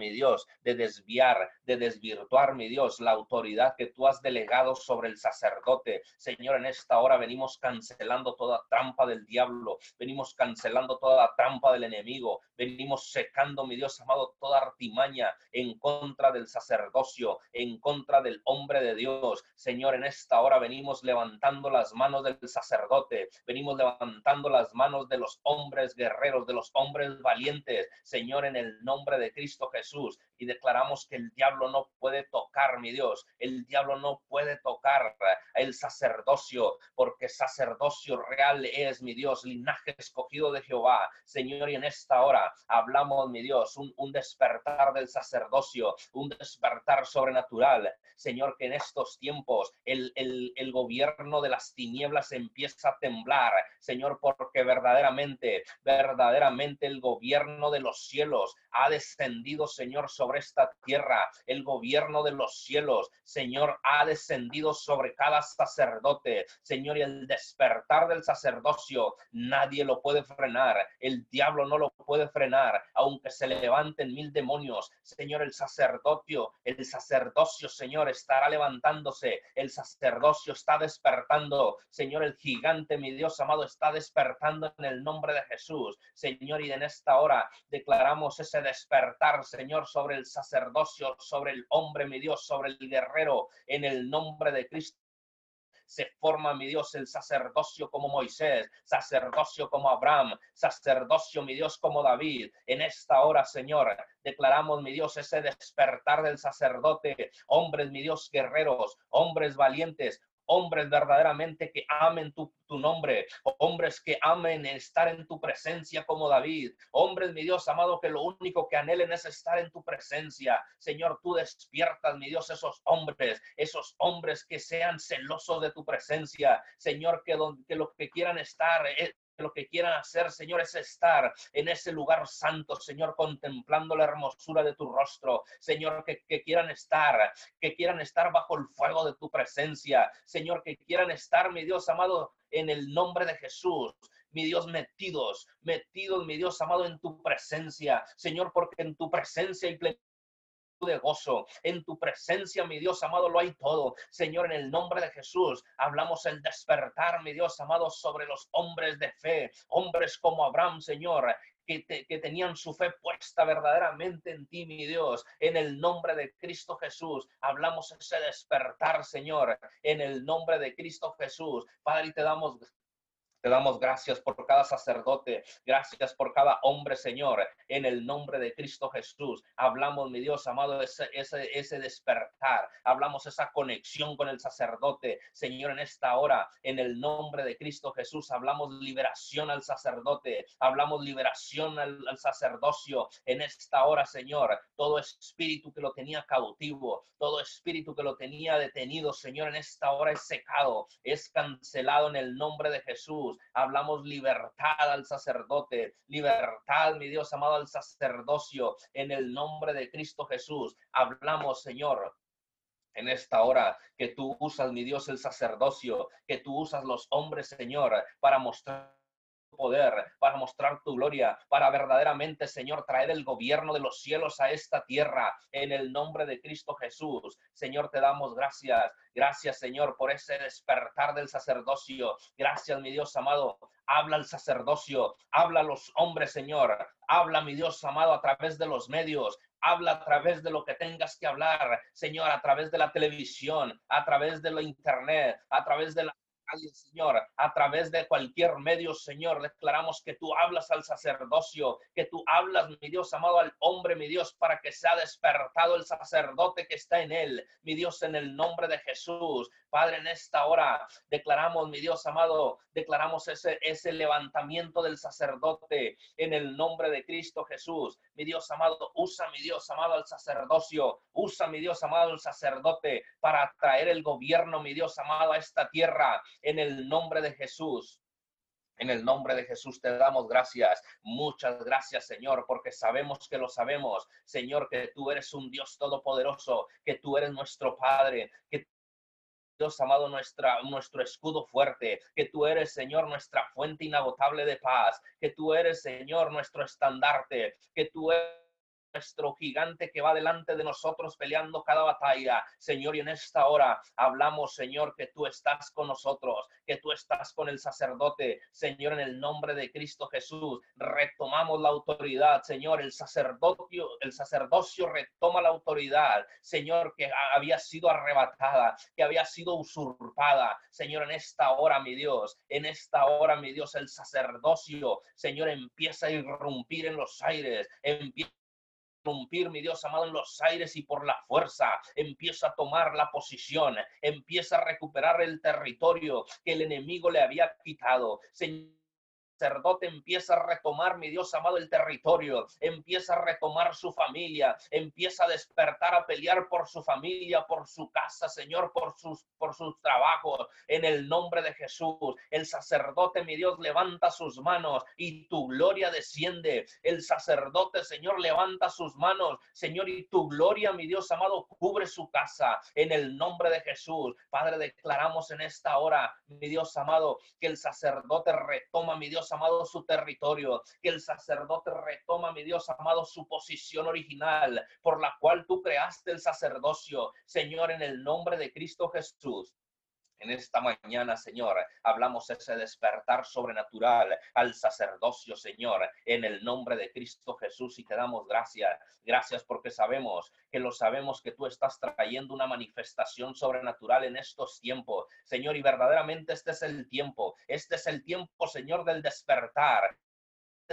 mi Dios, de desviar, de desvirtuar, mi Dios, la autoridad que tú has delegado sobre el sacerdote. Señor, en esta hora venimos cancelando toda trampa del diablo, venimos cancelando toda trampa del enemigo, venimos secando, mi Dios amado, toda artimaña en contra del sacerdocio, en contra del hombre de Dios. Señor, en esta hora venimos levantando las manos del sacerdote, venimos levantando las manos de los hombres guerreros, de los hombres valientes, Señor, en el nombre de Cristo Y declaramos que el diablo no puede tocar, mi Dios, el diablo no puede tocar el sacerdocio, porque sacerdocio real es, mi Dios, linaje escogido de Jehová. Señor, y en esta hora hablamos, mi Dios, un, despertar del sacerdocio, un despertar sobrenatural. Señor, que en estos tiempos el, el gobierno de las tinieblas empieza a temblar, Señor, porque verdaderamente, verdaderamente el gobierno de los cielos ha descendido, Señor, sobre esta tierra. El gobierno de los cielos, Señor, ha descendido sobre cada sacerdote. Señor, y el despertar del sacerdocio, nadie lo puede frenar. El diablo no lo puede frenar, aunque se levanten mil demonios. Señor, el sacerdocio, el sacerdocio, Señor, estará levantándose. El sacerdocio está despertando. Señor, el gigante, mi Dios amado, está despertando en el nombre de Jesús. Señor, y en esta hora declaramos ese despertar, Señor, sobre el sacerdocio, sobre el hombre, mi Dios, sobre el guerrero, en el nombre de Cristo se forma, mi Dios, el sacerdocio como Moisés, sacerdocio como Abraham, sacerdocio, mi Dios, como David. En esta hora, Señor, declaramos, mi Dios, ese despertar del sacerdote, hombres, mi Dios, guerreros, hombres valientes, hombres verdaderamente que amen tu, tu, nombre, hombres que amen estar en tu presencia como David, hombres, mi Dios amado, que lo único que anhelen es estar en tu presencia. Señor, tú despiertas, mi Dios, esos hombres, esos hombres que sean celosos de tu presencia. Señor, que, que lo que quieran estar lo que quieran hacer, Señor, es estar en ese lugar santo, Señor, contemplando la hermosura de tu rostro, Señor, que, que, quieran estar, que quieran estar bajo el fuego de tu presencia, Señor, que quieran estar, mi Dios amado, en el nombre de Jesús. Mi Dios, metidos, metidos, mi Dios amado, en tu presencia, Señor, porque en tu presencia hay plenitud de gozo. En tu presencia, mi Dios amado, lo hay todo. Señor, en el nombre de Jesús, hablamos el despertar, mi Dios amado, sobre los hombres de fe, hombres como Abraham, Señor, que, que, tenían su fe puesta verdaderamente en ti, mi Dios. En el nombre de Cristo Jesús, hablamos ese despertar, Señor, en el nombre de Cristo Jesús. Padre, te damos te damos gracias por cada sacerdote, gracias por cada hombre, Señor, en el nombre de Cristo Jesús. Hablamos, mi Dios amado, ese, ese, ese despertar, hablamos esa conexión con el sacerdote, Señor, en esta hora, en el nombre de Cristo Jesús, hablamos liberación al sacerdote, hablamos liberación al, al sacerdocio en esta hora, Señor. Todo espíritu que lo tenía cautivo, todo espíritu que lo tenía detenido, Señor, en esta hora es secado, es cancelado en el nombre de Jesús. Hablamos libertad al sacerdote, libertad, mi Dios amado, al sacerdocio en el nombre de Cristo Jesús. Hablamos, Señor, en esta hora que tú usas, mi Dios, el sacerdocio, que tú usas los hombres, Señor, para mostrar poder, para mostrar tu gloria, para verdaderamente, Señor, traer el gobierno de los cielos a esta tierra, en el nombre de Cristo Jesús. Señor, te damos gracias. Gracias, Señor, por ese despertar del sacerdocio. Gracias, mi Dios amado. Habla el sacerdocio, habla a los hombres, Señor. Habla, mi Dios amado, a través de los medios. Habla a través de lo que tengas que hablar, Señor, a través de la televisión, a través de la internet, a través de la Señor, a través de cualquier medio, Señor, declaramos que tú hablas al sacerdocio, que tú hablas, mi Dios amado, al hombre, mi Dios, para que sea despertado el sacerdote que está en él, mi Dios, en el nombre de Jesús. Padre, en esta hora declaramos, mi Dios amado, declaramos ese, ese levantamiento del sacerdote en el nombre de Cristo Jesús. Mi Dios amado, usa, mi Dios amado, al sacerdocio, usa, mi Dios amado, el sacerdote para traer el gobierno, mi Dios amado, a esta tierra en el nombre de Jesús. En el nombre de Jesús te damos gracias. Muchas gracias, Señor, porque sabemos que lo sabemos. Señor, que tú eres un Dios todopoderoso, que tú eres nuestro Padre, que Dios amado, nuestra, nuestro escudo fuerte, que tú eres, Señor, nuestra fuente inagotable de paz, que tú eres, Señor, nuestro estandarte, que tú eres nuestro gigante que va delante de nosotros peleando cada batalla. Señor, y en esta hora hablamos, Señor, que tú estás con nosotros, que tú estás con el sacerdote. Señor, en el nombre de Cristo Jesús, retomamos la autoridad. Señor, el sacerdocio, el sacerdocio retoma la autoridad. Señor, que había sido arrebatada, que había sido usurpada. Señor, en esta hora, mi Dios, en esta hora, mi Dios, el sacerdocio, Señor, empieza a irrumpir en los aires, romper, mi Dios amado, en los aires y por la fuerza. Empieza a tomar la posición, empieza a recuperar el territorio que el enemigo le había quitado. Señor, sacerdote empieza a retomar, mi Dios amado, el territorio, empieza a retomar su familia, empieza a despertar a pelear por su familia, por su casa, Señor, por sus, por sus trabajos, en el nombre de Jesús. El sacerdote, mi Dios, levanta sus manos y tu gloria desciende. El sacerdote, Señor, levanta sus manos, Señor, y tu gloria, mi Dios amado, cubre su casa, en el nombre de Jesús. Padre, declaramos en esta hora, mi Dios amado, que el sacerdote retoma, mi Dios amado, su territorio, que el sacerdote retoma, mi Dios amado, su posición original por la cual tú creaste el sacerdocio, Señor, en el nombre de Cristo Jesús. En esta mañana, Señor, hablamos ese despertar sobrenatural al sacerdocio, Señor, en el nombre de Cristo Jesús y te damos gracias. Gracias porque sabemos que lo sabemos que tú estás trayendo una manifestación sobrenatural en estos tiempos, Señor, y verdaderamente este es el tiempo. Este es el tiempo, Señor, del despertar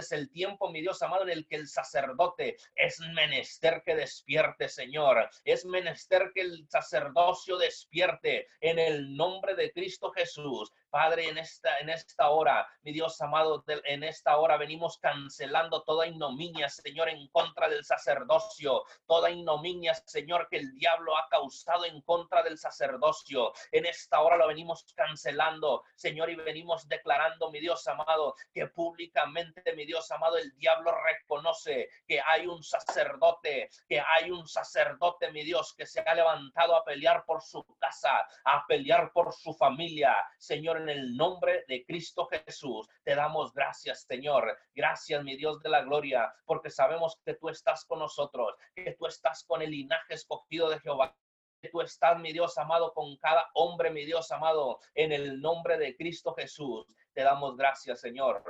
es el tiempo, mi Dios amado, en el que el sacerdote es menester que despierte, Señor. Es menester que el sacerdocio despierte en el nombre de Cristo Jesús. Padre, en esta, en esta hora, mi Dios amado, en esta hora venimos cancelando toda ignominia, Señor, en contra del sacerdocio, toda ignominia, Señor, que el diablo ha causado en contra del sacerdocio. En esta hora lo venimos cancelando, Señor, y venimos declarando, mi Dios amado, que públicamente, mi Dios amado, el diablo reconoce que hay un sacerdote, que hay un sacerdote, mi Dios, que se ha levantado a pelear por su casa, a pelear por su familia, Señor en el nombre de Cristo Jesús. Te damos gracias, Señor. Gracias, mi Dios de la gloria, porque sabemos que tú estás con nosotros, que tú estás con el linaje escogido de Jehová que tú estás, mi Dios amado, con cada hombre, mi Dios amado, en el nombre de Cristo Jesús. Te damos gracias, Señor.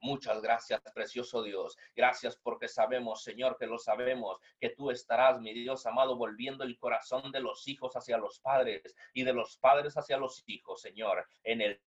Muchas gracias, precioso Dios. Gracias porque sabemos, Señor, que lo sabemos, que tú estarás, mi Dios amado, volviendo el corazón de los hijos hacia los padres y de los padres hacia los hijos, Señor, en el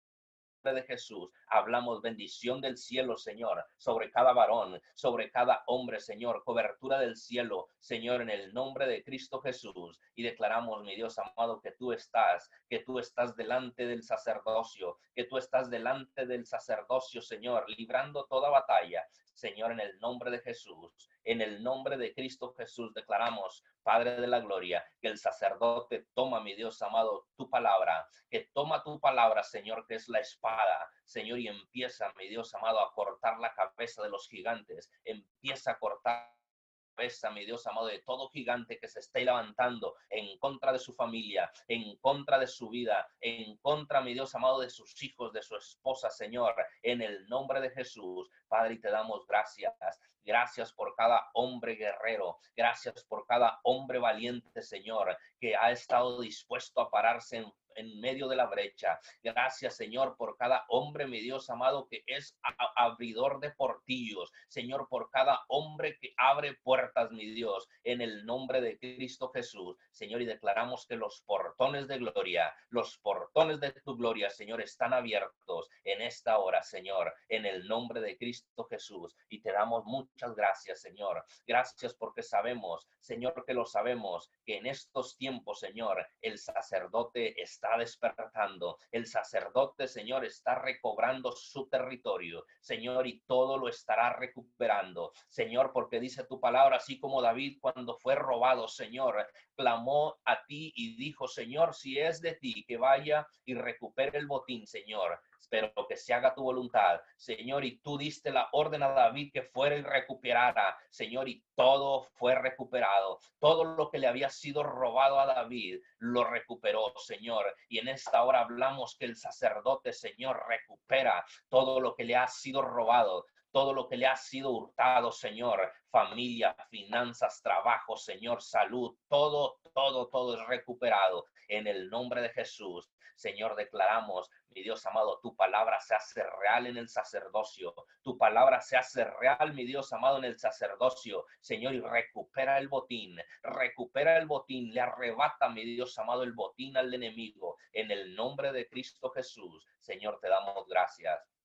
de Jesús, hablamos bendición del cielo, Señor, sobre cada varón, sobre cada hombre, Señor, cobertura del cielo, Señor, en el nombre de Cristo Jesús. Y declaramos, mi Dios amado, que tú estás, que tú estás delante del sacerdocio, que tú estás delante del sacerdocio, Señor, librando toda batalla. Señor, en el nombre de Jesús, en el nombre de Cristo Jesús, declaramos, Padre de la Gloria, que el sacerdote toma, mi Dios amado, tu palabra, que toma tu palabra, Señor, que es la espada, Señor, y empieza, mi Dios amado, a cortar la cabeza de los gigantes, empieza a cortar mi Dios amado, de todo gigante que se esté levantando en contra de su familia, en contra de su vida, en contra, mi Dios amado, de sus hijos, de su esposa, Señor, en el nombre de Jesús. Padre, y te damos gracias. Gracias por cada hombre guerrero. Gracias por cada hombre valiente, Señor, que ha estado dispuesto a pararse en en medio de la brecha. Gracias, Señor, por cada hombre, mi Dios amado, que es abridor de portillos. Señor, por cada hombre que abre puertas, mi Dios, en el nombre de Cristo Jesús. Señor, y declaramos que los portones de gloria, los portones de tu gloria, Señor, están abiertos en esta hora, Señor, en el nombre de Cristo Jesús. Y te damos muchas gracias, Señor. Gracias porque sabemos, Señor, que lo sabemos, que en estos tiempos, Señor, el sacerdote está despertando. El sacerdote, Señor, está recobrando su territorio, Señor, y todo lo estará recuperando. Señor, porque dice tu palabra, así como David cuando fue robado, Señor, clamó a ti y dijo, Señor, si es de ti, que vaya y recupere el botín, Señor pero que se haga tu voluntad, Señor, y tú diste la orden a David que fuera y recuperara, Señor, y todo fue recuperado. Todo lo que le había sido robado a David, lo recuperó, Señor. Y en esta hora hablamos que el sacerdote, Señor, recupera todo lo que le ha sido robado todo lo que le ha sido hurtado, Señor, familia, finanzas, trabajo, Señor, salud, todo, todo, todo es recuperado en el nombre de Jesús. Señor, declaramos, mi Dios amado, tu palabra se hace real en el sacerdocio. Tu palabra se hace real, mi Dios amado, en el sacerdocio. Señor, y recupera el botín, recupera el botín, le arrebata, mi Dios amado, el botín al enemigo. En el nombre de Cristo Jesús, Señor, te damos gracias.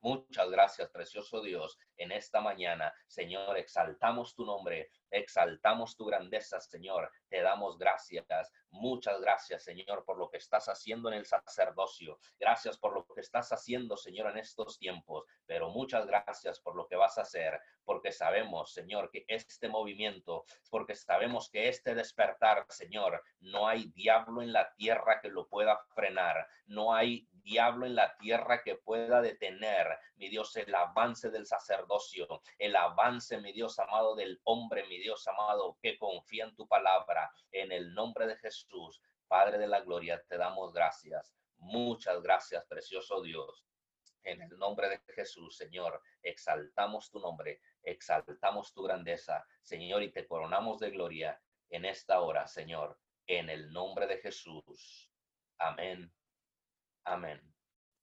Muchas gracias, precioso Dios, en esta mañana. Señor, exaltamos tu nombre, exaltamos tu grandeza, Señor. Te damos gracias. Muchas gracias, Señor, por lo que estás haciendo en el sacerdocio. Gracias por lo que estás haciendo, Señor, en estos tiempos. Pero muchas gracias por lo que vas a hacer, porque sabemos, Señor, que este movimiento, porque sabemos que este despertar, Señor, no hay diablo en la tierra que lo pueda frenar. No hay diablo en la tierra que pueda detener, mi Dios, el avance del sacerdocio, el avance, mi Dios amado, del hombre, mi Dios amado, que confía en tu palabra. En el nombre de Jesús, Padre de la Gloria, te damos gracias. Muchas gracias, precioso Dios. En el nombre de Jesús, Señor, exaltamos tu nombre, exaltamos tu grandeza, Señor, y te coronamos de gloria en esta hora, Señor, en el nombre de Jesús. Amén Amén.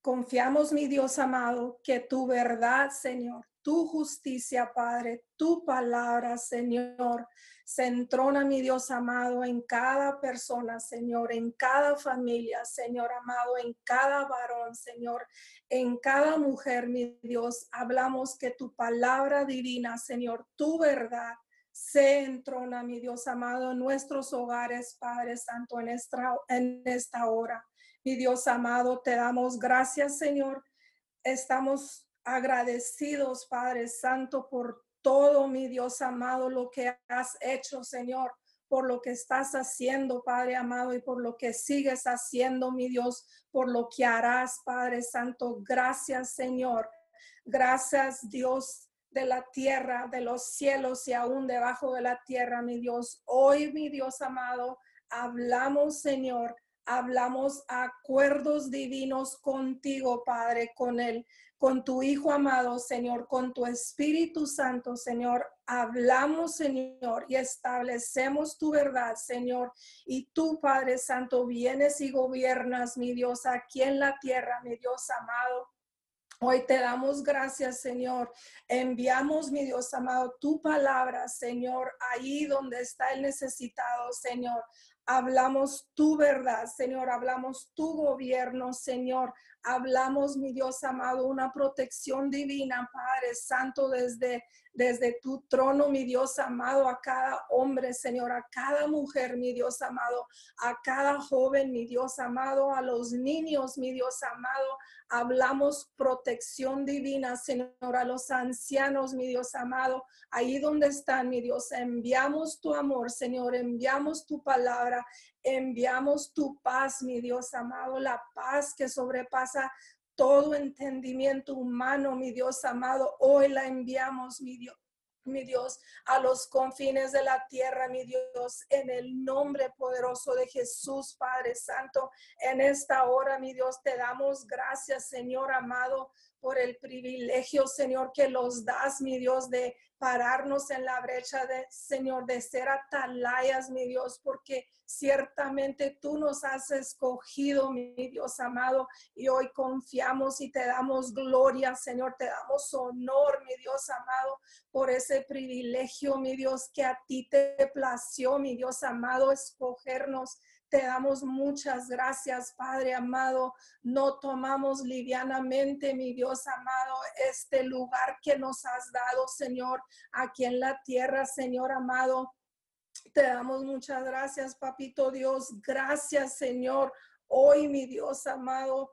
Confiamos, mi Dios amado, que tu verdad, Señor, tu justicia, Padre, tu palabra, Señor, se entrona, mi Dios amado, en cada persona, Señor, en cada familia, Señor amado, en cada varón, Señor, en cada mujer, mi Dios. Hablamos que tu palabra divina, Señor, tu verdad, se entrona, mi Dios amado, en nuestros hogares, Padre Santo, en esta, en esta hora. Mi Dios amado, te damos gracias, Señor. Estamos agradecidos, Padre Santo, por todo, mi Dios amado, lo que has hecho, Señor, por lo que estás haciendo, Padre amado, y por lo que sigues haciendo, mi Dios, por lo que harás, Padre Santo. Gracias, Señor. Gracias, Dios de la tierra, de los cielos y aún debajo de la tierra, mi Dios. Hoy, mi Dios amado, hablamos, Señor, hablamos acuerdos divinos contigo, Padre, con él, con tu Hijo amado, Señor, con tu Espíritu Santo, Señor. Hablamos, Señor, y establecemos tu verdad, Señor. Y tú, Padre Santo, vienes y gobiernas, mi Dios, aquí en la tierra, mi Dios amado. Hoy te damos gracias, Señor. Enviamos, mi Dios amado, tu palabra, Señor, ahí donde está el necesitado, Señor hablamos tu verdad, Señor, hablamos tu gobierno, Señor, hablamos, mi Dios amado, una protección divina, Padre Santo, desde, desde tu trono, mi Dios amado, a cada hombre, Señor, a cada mujer, mi Dios amado, a cada joven, mi Dios amado, a los niños, mi Dios amado, hablamos protección divina, Señor, a los ancianos, mi Dios amado, ahí donde están, mi Dios, enviamos tu amor, Señor, enviamos tu palabra, enviamos tu paz, mi Dios amado, la paz que sobrepasa todo entendimiento humano, mi Dios amado, hoy la enviamos, mi Dios mi Dios, a los confines de la tierra, mi Dios, en el nombre poderoso de Jesús, Padre Santo. En esta hora, mi Dios, te damos gracias, Señor amado, por el privilegio, Señor, que los das, mi Dios, de pararnos en la brecha de, Señor, de ser atalayas, mi Dios, porque ciertamente tú nos has escogido, mi Dios amado, y hoy confiamos y te damos gloria, Señor, te damos honor, mi Dios amado, por ese privilegio, mi Dios, que a ti te plació, mi Dios amado, escogernos te damos muchas gracias, Padre amado. No tomamos livianamente, mi Dios amado, este lugar que nos has dado, Señor, aquí en la tierra, Señor amado. Te damos muchas gracias, Papito Dios. Gracias, Señor. Hoy, mi Dios amado,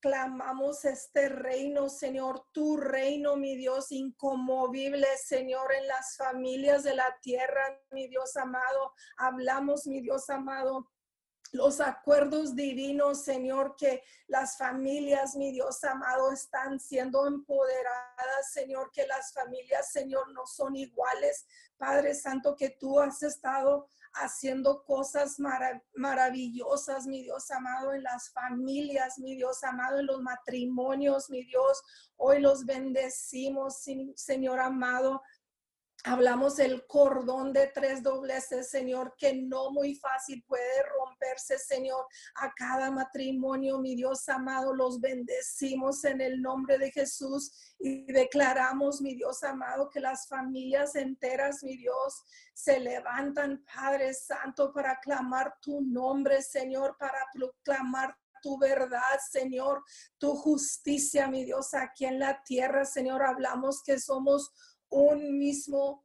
clamamos este reino, Señor, tu reino, mi Dios, incomovible, Señor, en las familias de la tierra, mi Dios amado. Hablamos, mi Dios amado, los acuerdos divinos, Señor, que las familias, mi Dios amado, están siendo empoderadas, Señor, que las familias, Señor, no son iguales. Padre Santo, que tú has estado haciendo cosas maravillosas, mi Dios amado, en las familias, mi Dios amado, en los matrimonios, mi Dios. Hoy los bendecimos, Señor amado. Hablamos del cordón de tres dobleces, Señor, que no muy fácil puede romperse, Señor, a cada matrimonio, mi Dios amado, los bendecimos en el nombre de Jesús y declaramos, mi Dios amado, que las familias enteras, mi Dios, se levantan, Padre Santo, para clamar tu nombre, Señor, para proclamar tu verdad, Señor, tu justicia, mi Dios, aquí en la tierra, Señor, hablamos que somos un mismo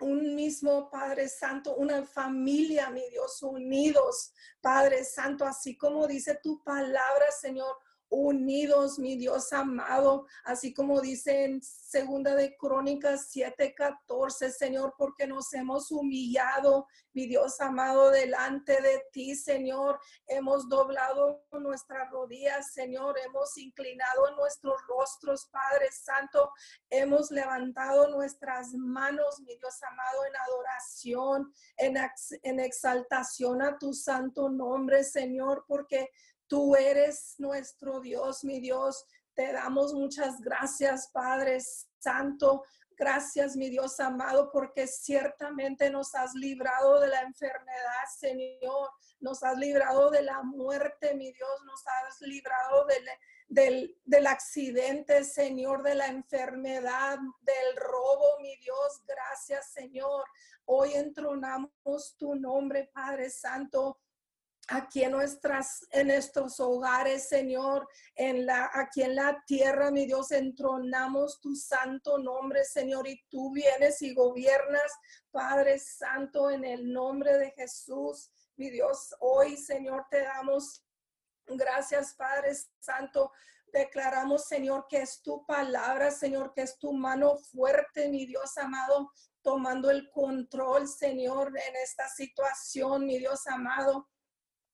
un mismo Padre Santo, una familia, mi Dios, unidos, Padre Santo, así como dice tu palabra, Señor, unidos, mi Dios amado, así como dice en segunda de Crónicas 7:14, Señor, porque nos hemos humillado, mi Dios amado, delante de ti, Señor, hemos doblado nuestras rodillas, Señor, hemos inclinado nuestros rostros, Padre Santo, hemos levantado nuestras manos, mi Dios amado, en adoración, en, en exaltación a tu santo nombre, Señor, porque Tú eres nuestro Dios, mi Dios. Te damos muchas gracias, Padre Santo. Gracias, mi Dios amado, porque ciertamente nos has librado de la enfermedad, Señor. Nos has librado de la muerte, mi Dios. Nos has librado del, del, accidente, Señor, de la enfermedad, del robo, mi Dios. Gracias, Señor. Hoy entronamos tu nombre, Padre Santo aquí en nuestras en nuestros hogares, Señor, en la aquí en la tierra, mi Dios, entronamos tu santo nombre, Señor, y tú vienes y gobiernas, Padre Santo, en el nombre de Jesús. Mi Dios, hoy, Señor, te damos gracias, Padre Santo. Declaramos, Señor, que es tu palabra, Señor, que es tu mano fuerte, mi Dios amado, tomando el control, Señor, en esta situación, mi Dios amado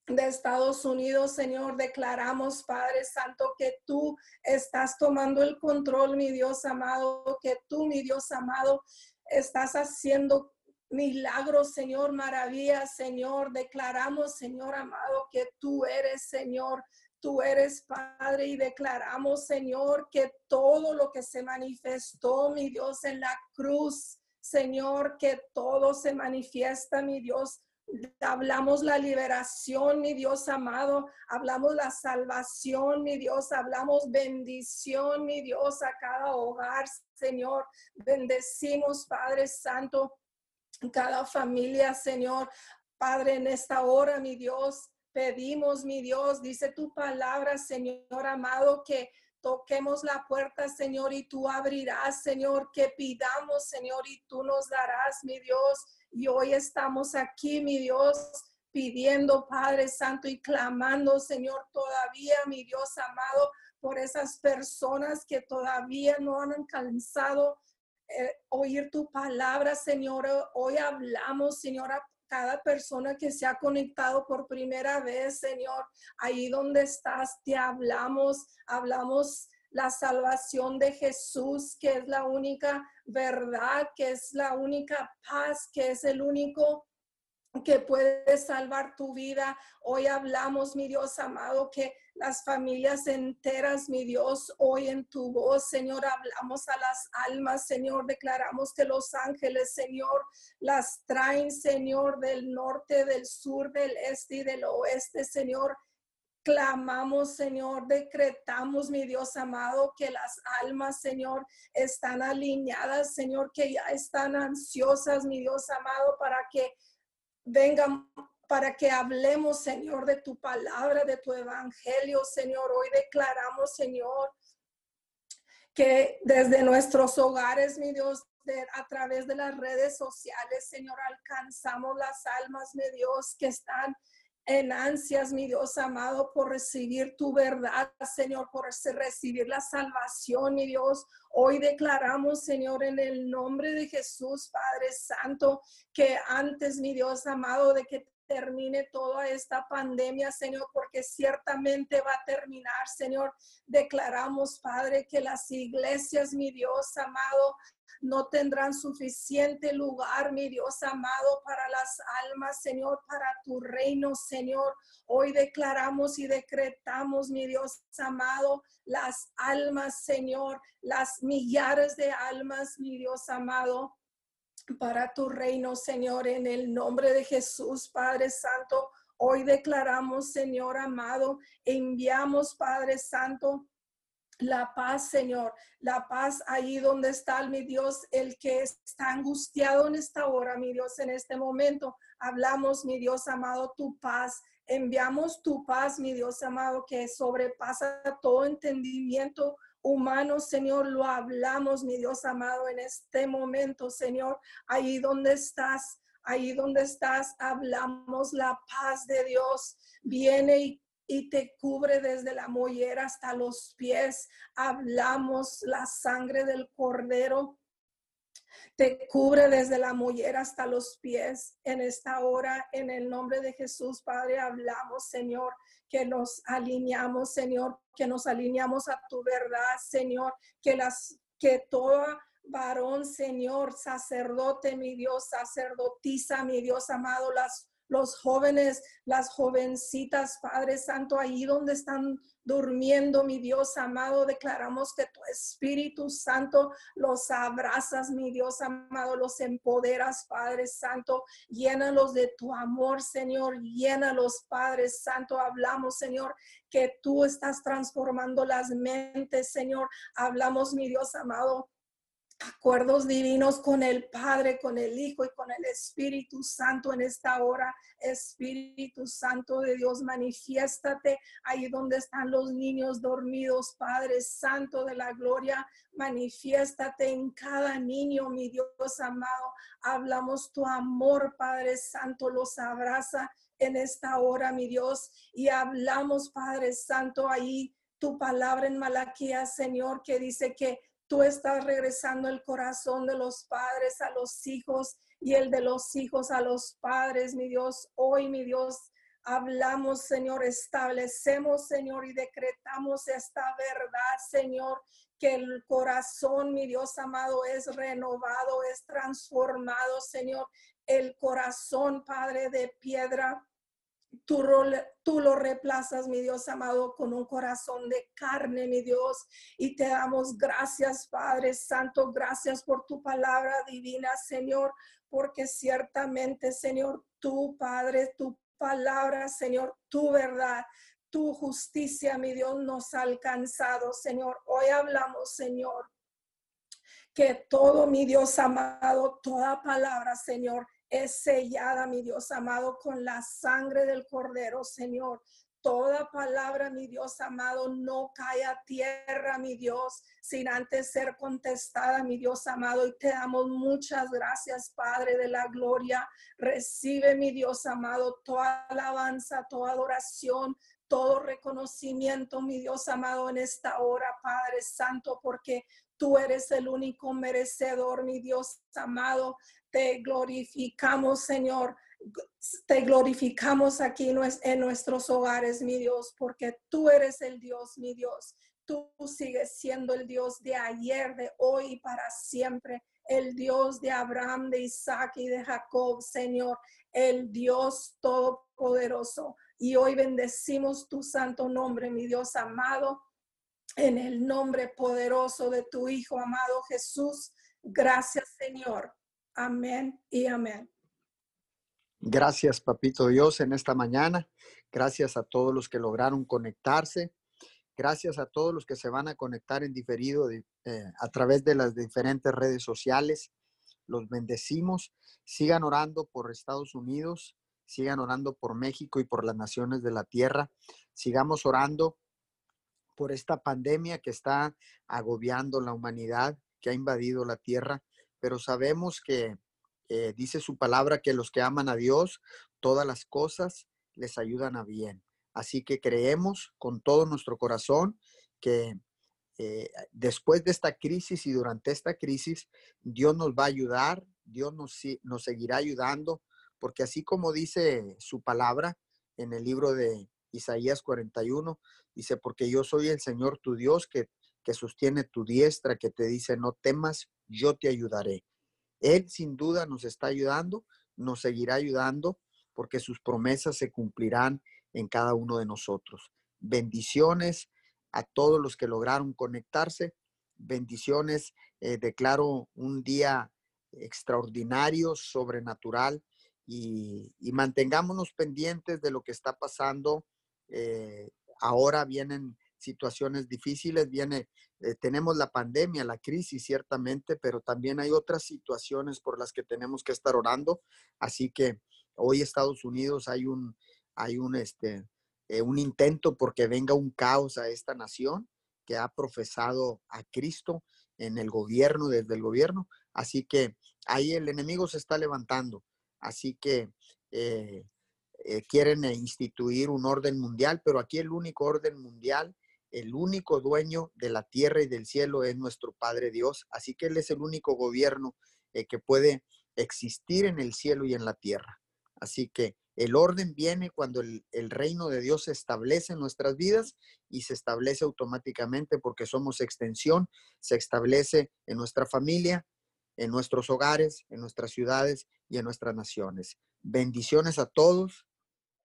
de Estados Unidos, Señor, declaramos, Padre Santo, que tú estás tomando el control, mi Dios amado, que tú, mi Dios amado, estás haciendo milagros, Señor, maravillas, Señor. Declaramos, Señor amado, que tú eres, Señor, tú eres Padre y declaramos, Señor, que todo lo que se manifestó, mi Dios, en la cruz, Señor, que todo se manifiesta, mi Dios, Hablamos la liberación, mi Dios amado. Hablamos la salvación, mi Dios. Hablamos bendición, mi Dios, a cada hogar, Señor. Bendecimos, Padre Santo, cada familia, Señor. Padre, en esta hora, mi Dios, pedimos, mi Dios, dice tu palabra, Señor amado, que toquemos la puerta, Señor, y tú abrirás, Señor, que pidamos, Señor, y tú nos darás, mi Dios. Y hoy estamos aquí, mi Dios, pidiendo, Padre Santo, y clamando, Señor, todavía, mi Dios amado, por esas personas que todavía no han alcanzado eh, oír tu palabra, Señor. Hoy hablamos, Señor, a cada persona que se ha conectado por primera vez, Señor. Ahí donde estás, te hablamos, hablamos la salvación de Jesús, que es la única verdad, que es la única paz, que es el único que puede salvar tu vida. Hoy hablamos, mi Dios amado, que las familias enteras, mi Dios, hoy en tu voz, Señor, hablamos a las almas, Señor, declaramos que los ángeles, Señor, las traen, Señor, del norte, del sur, del este y del oeste, Señor Clamamos, Señor, decretamos, mi Dios amado, que las almas, Señor, están alineadas, Señor, que ya están ansiosas, mi Dios amado, para que vengan, para que hablemos, Señor, de tu palabra, de tu evangelio, Señor. Hoy declaramos, Señor, que desde nuestros hogares, mi Dios, a través de las redes sociales, Señor, alcanzamos las almas, mi Dios, que están en ansias, mi Dios amado, por recibir tu verdad, Señor, por recibir la salvación, mi Dios. Hoy declaramos, Señor, en el nombre de Jesús, Padre Santo, que antes, mi Dios amado, de que termine toda esta pandemia, Señor, porque ciertamente va a terminar, Señor. Declaramos, Padre, que las iglesias, mi Dios amado, no tendrán suficiente lugar, mi Dios amado, para las almas, Señor, para tu reino, Señor. Hoy declaramos y decretamos, mi Dios amado, las almas, Señor, las millares de almas, mi Dios amado, para tu reino, Señor, en el nombre de Jesús, Padre Santo. Hoy declaramos, Señor amado, enviamos, Padre Santo, la paz, Señor, la paz ahí donde está mi Dios, el que está angustiado en esta hora, mi Dios, en este momento. Hablamos, mi Dios amado, tu paz. Enviamos tu paz, mi Dios amado, que sobrepasa todo entendimiento humano, Señor. Lo hablamos, mi Dios amado, en este momento, Señor. Ahí donde estás, ahí donde estás, hablamos la paz de Dios. Viene y y te cubre desde la mollera hasta los pies. Hablamos la sangre del cordero. Te cubre desde la mollera hasta los pies. En esta hora, en el nombre de Jesús, Padre, hablamos, Señor, que nos alineamos, Señor, que nos alineamos a tu verdad, Señor, que las que toda varón, Señor, sacerdote, mi Dios, sacerdotisa, mi Dios amado, las los jóvenes, las jovencitas, Padre Santo, ahí donde están durmiendo, mi Dios amado, declaramos que tu Espíritu Santo los abrazas, mi Dios amado, los empoderas, Padre Santo, llénalos de tu amor, Señor, llénalos, Padre Santo, hablamos, Señor, que tú estás transformando las mentes, Señor, hablamos, mi Dios amado, acuerdos divinos con el Padre, con el Hijo y con el Espíritu Santo en esta hora. Espíritu Santo de Dios, manifiéstate ahí donde están los niños dormidos, Padre Santo de la gloria, manifiéstate en cada niño, mi Dios amado. Hablamos tu amor, Padre Santo, los abraza en esta hora, mi Dios, y hablamos, Padre Santo, ahí tu palabra en Malaquías, Señor, que dice que Tú estás regresando el corazón de los padres a los hijos y el de los hijos a los padres, mi Dios. Hoy, mi Dios, hablamos, Señor, establecemos, Señor, y decretamos esta verdad, Señor, que el corazón, mi Dios amado, es renovado, es transformado, Señor. El corazón, Padre, de piedra Tú, tú, lo reemplazas, mi Dios amado, con un corazón de carne, mi Dios. Y te damos gracias, Padre Santo. Gracias por tu palabra divina, Señor. Porque ciertamente, Señor, tu Padre, tu palabra, Señor, tu verdad, tu justicia, mi Dios, nos ha alcanzado, Señor. Hoy hablamos, Señor, que todo, mi Dios amado, toda palabra, Señor, es sellada, mi Dios amado, con la sangre del Cordero, Señor. Toda palabra, mi Dios amado, no cae a tierra, mi Dios, sin antes ser contestada, mi Dios amado. Y te damos muchas gracias, Padre de la Gloria. Recibe, mi Dios amado, toda alabanza, toda adoración, todo reconocimiento, mi Dios amado, en esta hora, Padre Santo, porque tú eres el único merecedor, mi Dios amado. Te glorificamos, Señor. Te glorificamos aquí en nuestros hogares, mi Dios, porque tú eres el Dios, mi Dios. Tú sigues siendo el Dios de ayer, de hoy y para siempre. El Dios de Abraham, de Isaac y de Jacob, Señor. El Dios todopoderoso. Y hoy bendecimos tu santo nombre, mi Dios amado, en el nombre poderoso de tu Hijo amado Jesús. Gracias, Señor. Amén y amén. Gracias, Papito Dios, en esta mañana. Gracias a todos los que lograron conectarse. Gracias a todos los que se van a conectar en diferido eh, a través de las diferentes redes sociales. Los bendecimos. Sigan orando por Estados Unidos, sigan orando por México y por las naciones de la tierra. Sigamos orando por esta pandemia que está agobiando la humanidad, que ha invadido la tierra pero sabemos que dice su palabra que los que aman a Dios, todas las cosas les ayudan a bien. Así que creemos con todo nuestro corazón que eh, después de esta crisis y durante esta crisis, Dios nos va a ayudar, Dios nos, nos seguirá ayudando, porque así como dice su palabra en el libro de Isaías 41, dice, porque yo soy el Señor tu Dios que, que sostiene tu diestra, que te dice, no temas, yo te ayudaré. Él sin duda nos está ayudando, nos seguirá ayudando, porque sus promesas se cumplirán en cada uno de nosotros. Bendiciones a todos los que lograron conectarse. Bendiciones. Eh, declaro un día extraordinario, sobrenatural y, mantengámonos pendientes de lo que está pasando. Eh, ahora vienen situaciones difíciles, viene, eh, tenemos la pandemia, la crisis ciertamente, pero también hay otras situaciones por las que tenemos que estar orando. Así que hoy Estados Unidos hay un, hay un, este, eh, un intento porque venga un caos a esta nación que ha profesado a Cristo en el gobierno, desde el gobierno. Así que ahí el enemigo se está levantando. Así que eh, quieren instituir un orden mundial, pero aquí el único orden mundial, el único dueño de la tierra y del cielo es nuestro Padre Dios. Así que Él es el único gobierno que puede existir en el cielo y en la tierra. Así que el orden viene cuando el, reino de Dios se establece en nuestras vidas y se establece automáticamente porque somos extensión, se establece en nuestra familia, en nuestros hogares, en nuestras ciudades y en nuestras naciones. Bendiciones a todos